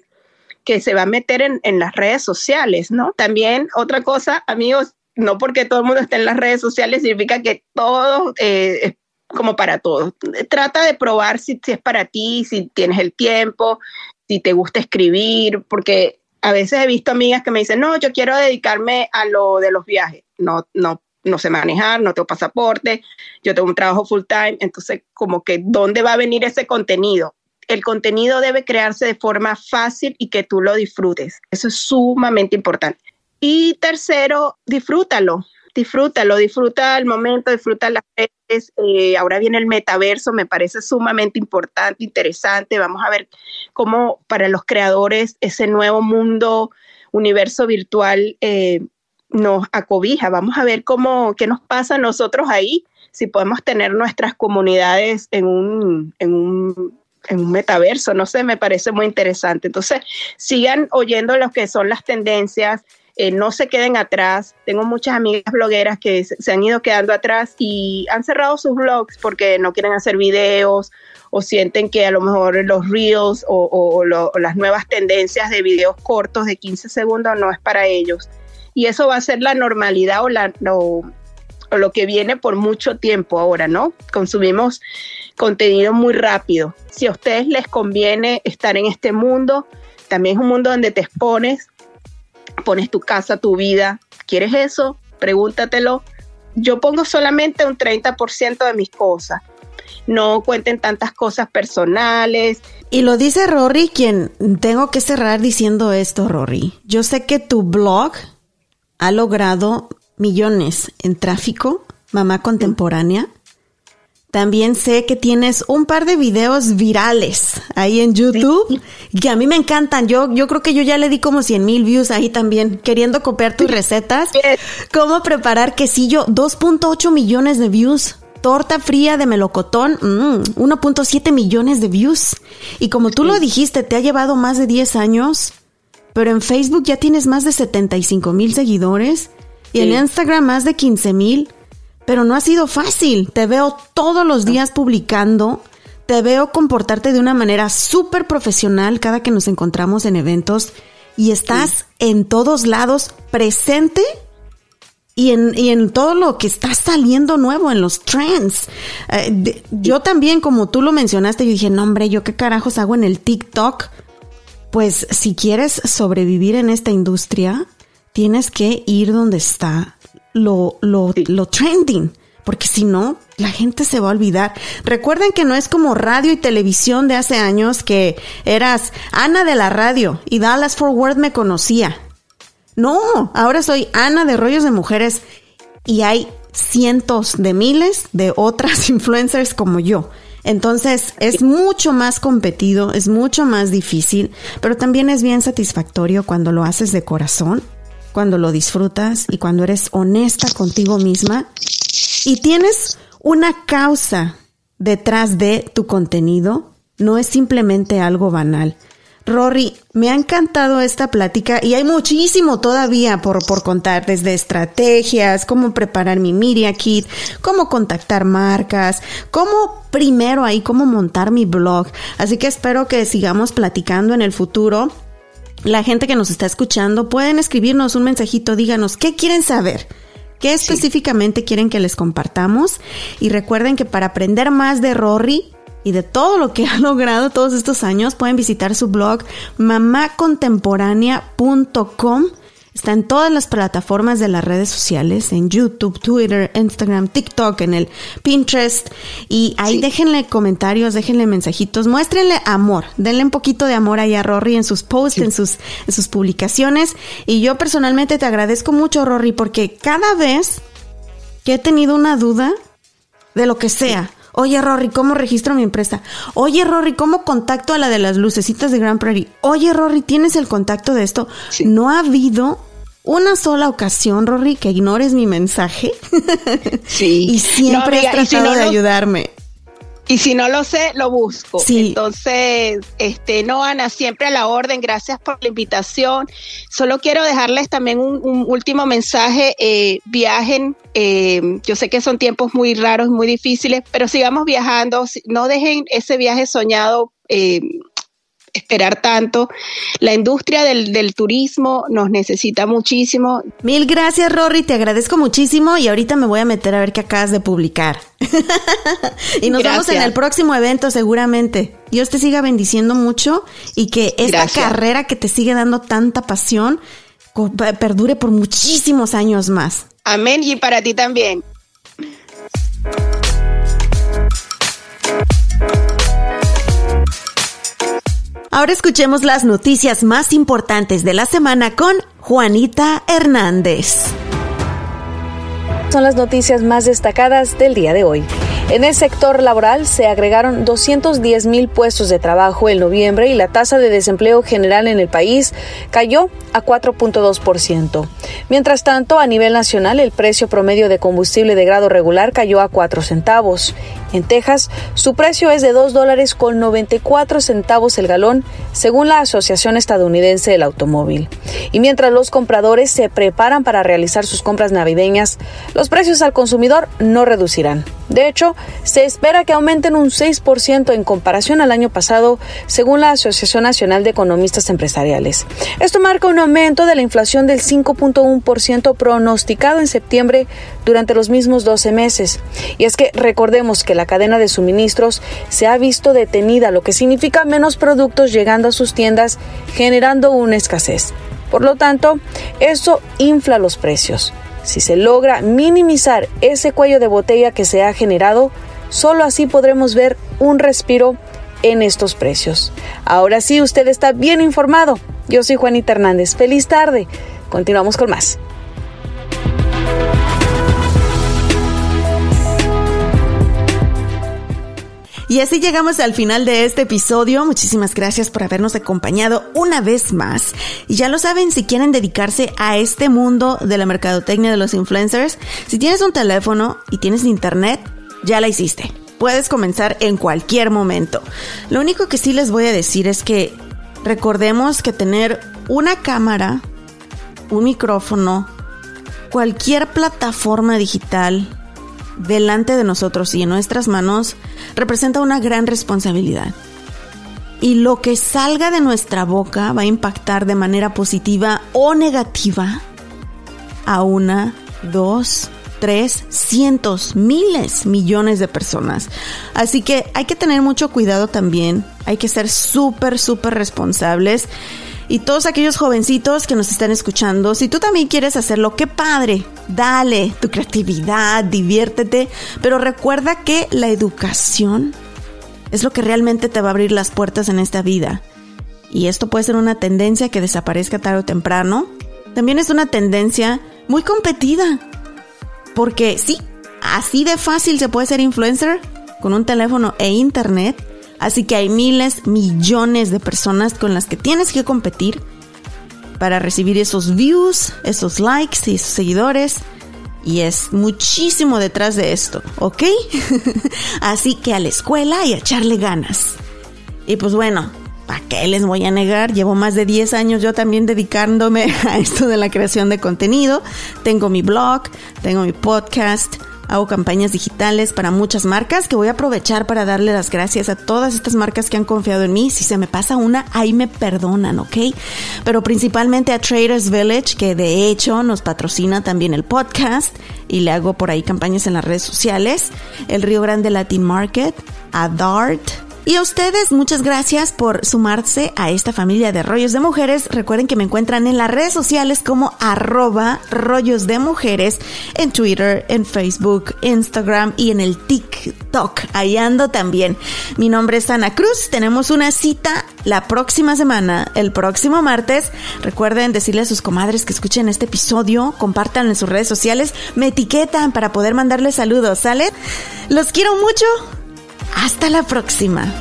que se va a meter en, las redes sociales, ¿no? También otra cosa, amigos, no porque todo el mundo esté en las redes sociales significa que todo eh, es como para todos. Trata de probar si, si, es para ti, si tienes el tiempo, si te gusta escribir, porque a veces he visto amigas que me dicen, no, yo quiero dedicarme a lo de los viajes. No, no, no sé manejar, no tengo pasaporte, yo tengo un trabajo full time, entonces como que, ¿dónde va a venir ese contenido? El contenido debe crearse de forma fácil y que tú lo disfrutes. Eso es sumamente importante. Y tercero, disfrútalo, disfrútalo, disfruta el momento, disfruta las redes. Eh, ahora viene el metaverso, me parece sumamente importante, interesante. Vamos a ver cómo para los creadores ese nuevo mundo, universo virtual eh, nos acobija. Vamos a ver cómo, qué nos pasa a nosotros ahí, si podemos tener nuestras comunidades en un, en un en un metaverso, no sé, me parece muy interesante. Entonces, sigan oyendo lo que son las tendencias, eh, no se queden atrás. Tengo muchas amigas blogueras que se, han ido quedando atrás y han cerrado sus blogs porque no quieren hacer videos o sienten que a lo mejor los reels o, las nuevas tendencias de videos cortos de 15 segundos no es para ellos. Y eso va a ser la normalidad o, la, o lo que viene por mucho tiempo ahora, ¿no? Consumimos contenido muy rápido. Si a ustedes les conviene estar en este mundo, también es un mundo donde te expones, pones tu casa, tu vida. ¿Quieres eso? Pregúntatelo. Yo pongo solamente un 30% de mis cosas. No cuenten tantas cosas personales. Y lo dice Rory, quien tengo que cerrar diciendo esto, Rory. Yo sé que tu blog ha logrado millones en tráfico, mamá contemporánea. También sé que tienes un par de videos virales ahí en YouTube que a mí me encantan. Yo, yo creo que yo ya le di como 100 mil views ahí también, queriendo copiar tus recetas. Cómo preparar quesillo, 2.8 millones de views. Torta fría de melocotón, 1.7 mm, millones de views. Y como tú lo dijiste, te ha llevado más de 10 años, pero en Facebook ya tienes más de 75 mil seguidores y en Instagram más de 15 mil pero no ha sido fácil. Te veo todos los días publicando, te veo comportarte de una manera súper profesional cada que nos encontramos en eventos y estás en todos lados presente y en, y en, todo lo que está saliendo nuevo en los trends. Eh, yo también, como tú lo mencionaste, yo dije, no hombre, yo qué carajos hago en el TikTok. Pues si quieres sobrevivir en esta industria, tienes que ir donde está lo, lo, lo trending, porque si no, la gente se va a olvidar. Recuerden que no es como radio y televisión de hace años que eras Ana de la radio y Dallas Forward me conocía. No, ahora soy Ana de Rollos de Mujeres y hay cientos de miles de otras *laughs* influencers como yo. Entonces es mucho más competido, es mucho más difícil, pero también es bien satisfactorio cuando lo haces de corazón, cuando lo disfrutas y cuando eres honesta contigo misma y tienes una causa detrás de tu contenido, no es simplemente algo banal. Rory, me ha encantado esta plática y hay muchísimo todavía por, por contar, desde estrategias, cómo preparar mi Media Kit, cómo contactar marcas, cómo primero ahí, cómo montar mi blog. Así que espero que sigamos platicando en el futuro. La gente que nos está escuchando pueden escribirnos un mensajito, díganos qué quieren saber. ¿Qué específicamente quieren que les compartamos? Y recuerden que para aprender más de Rory, y de todo lo que *laughs* ha logrado todos estos años, pueden visitar su blog mamacontemporánea.com. Está en todas las plataformas de las redes sociales, en YouTube, Twitter, Instagram, TikTok, en el Pinterest. Y ahí déjenle comentarios, déjenle mensajitos, muéstrenle amor, denle un poquito de amor ahí a Rory en sus posts, en, sus, en sus publicaciones. Y yo personalmente te agradezco mucho, Rory, porque cada vez que he tenido una duda de lo que sea, Oye, Rory, ¿cómo registro mi empresa? Oye, Rory, ¿cómo contacto a la de las lucecitas de Grand Prairie? Oye, Rory, ¿tienes el contacto de esto? No ha habido una sola ocasión, Rory, que ignores mi mensaje. Sí. *laughs* y siempre has tratado de ayudarme. Y si no lo sé, lo busco. Entonces, este, no, Ana, siempre a la orden. Gracias por la invitación. Solo quiero dejarles también un, último mensaje. Eh, viajen. Eh, yo sé que son tiempos muy raros, muy difíciles, pero sigamos viajando. No dejen ese viaje soñado. Eh, esperar tanto. La industria del, turismo nos necesita muchísimo. Mil gracias, Rory, te agradezco muchísimo y ahorita me voy a meter a ver qué acabas de publicar. *laughs* y nos vemos en el próximo evento seguramente. Dios te siga bendiciendo mucho y que esta carrera que te sigue dando tanta pasión perdure por muchísimos años más. Amén y para ti también. Ahora escuchemos las noticias más importantes de la semana con Juanita Hernández. Son las noticias más destacadas del día de hoy. En el sector laboral se agregaron 210 mil puestos de trabajo en noviembre y la tasa de desempleo general en el país cayó a 4.2%. Mientras tanto, a nivel nacional, el precio promedio de combustible de grado regular cayó a 4 centavos. En Texas, su precio es de 2 dólares con 94 centavos el galón, según la Asociación Estadounidense del Automóvil. Y mientras los compradores se preparan para realizar sus compras navideñas, los precios al consumidor no reducirán. De hecho, se espera que aumenten un 6% en comparación al año pasado, según la Asociación Nacional de Economistas Empresariales. Esto marca un aumento de la inflación del 5.1% pronosticado en septiembre durante los mismos 12 meses. Y es que recordemos que la cadena de suministros se ha visto detenida, lo que significa menos productos llegando a sus tiendas, generando una escasez. Por lo tanto, eso infla los precios. Si se logra minimizar ese cuello de botella que se ha generado, solo así podremos ver un respiro en estos precios. Ahora sí, usted está bien informado. Yo soy Juanita Hernández. Feliz tarde. Continuamos con más. Y así llegamos al final de este episodio. Muchísimas gracias por habernos acompañado una vez más. Y ya lo saben, si quieren dedicarse a este mundo de la mercadotecnia de los influencers, si tienes un teléfono y tienes internet, ya la hiciste. Puedes comenzar en cualquier momento. Lo único que sí les voy a decir es que recordemos que tener una cámara, un micrófono, cualquier plataforma digital delante de nosotros y en nuestras manos representa una gran responsabilidad. Y lo que salga de nuestra boca va a impactar de manera positiva o negativa a una, dos, tres, cientos, miles, millones de personas. Así que hay que tener mucho cuidado también, hay que ser súper, súper responsables y todos aquellos jovencitos que nos están escuchando, si tú también quieres hacerlo, qué padre, dale tu creatividad, diviértete, pero recuerda que la educación es lo que realmente te va a abrir las puertas en esta vida. Y esto puede ser una tendencia que desaparezca tarde o temprano. También es una tendencia muy competida porque sí, así de fácil se puede ser influencer con un teléfono e internet. Así que hay miles, millones de personas con las que tienes que competir para recibir esos views, esos likes y esos seguidores. Y es muchísimo detrás de esto, ¿ok? *laughs* Así que a la escuela y a echarle ganas. Y pues bueno, ¿para qué les voy a negar? Llevo más de 10 años yo también dedicándome *laughs* a esto de la creación de contenido. Tengo mi blog, tengo mi podcast, Hago campañas digitales para muchas marcas que voy a aprovechar para darle las gracias a todas estas marcas que han confiado en mí. Si se me pasa una, ahí me perdonan, ¿ok? Pero principalmente a Traders Village, que de hecho nos patrocina también el podcast y le hago por ahí campañas en las redes sociales. El Río Grande Latin Market, a Dart y a ustedes, muchas gracias por sumarse a esta familia de rollos de mujeres. Recuerden que me encuentran en las redes sociales como arroba rollos de mujeres, en Twitter, en Facebook, Instagram y en el TikTok. Ahí ando también. Mi nombre es Ana Cruz. Tenemos una cita la próxima semana, el próximo martes. Recuerden decirle a sus comadres que escuchen este episodio, compartan en sus redes sociales, me etiquetan para poder mandarles saludos, ¿sale? Los quiero mucho. Hasta la próxima.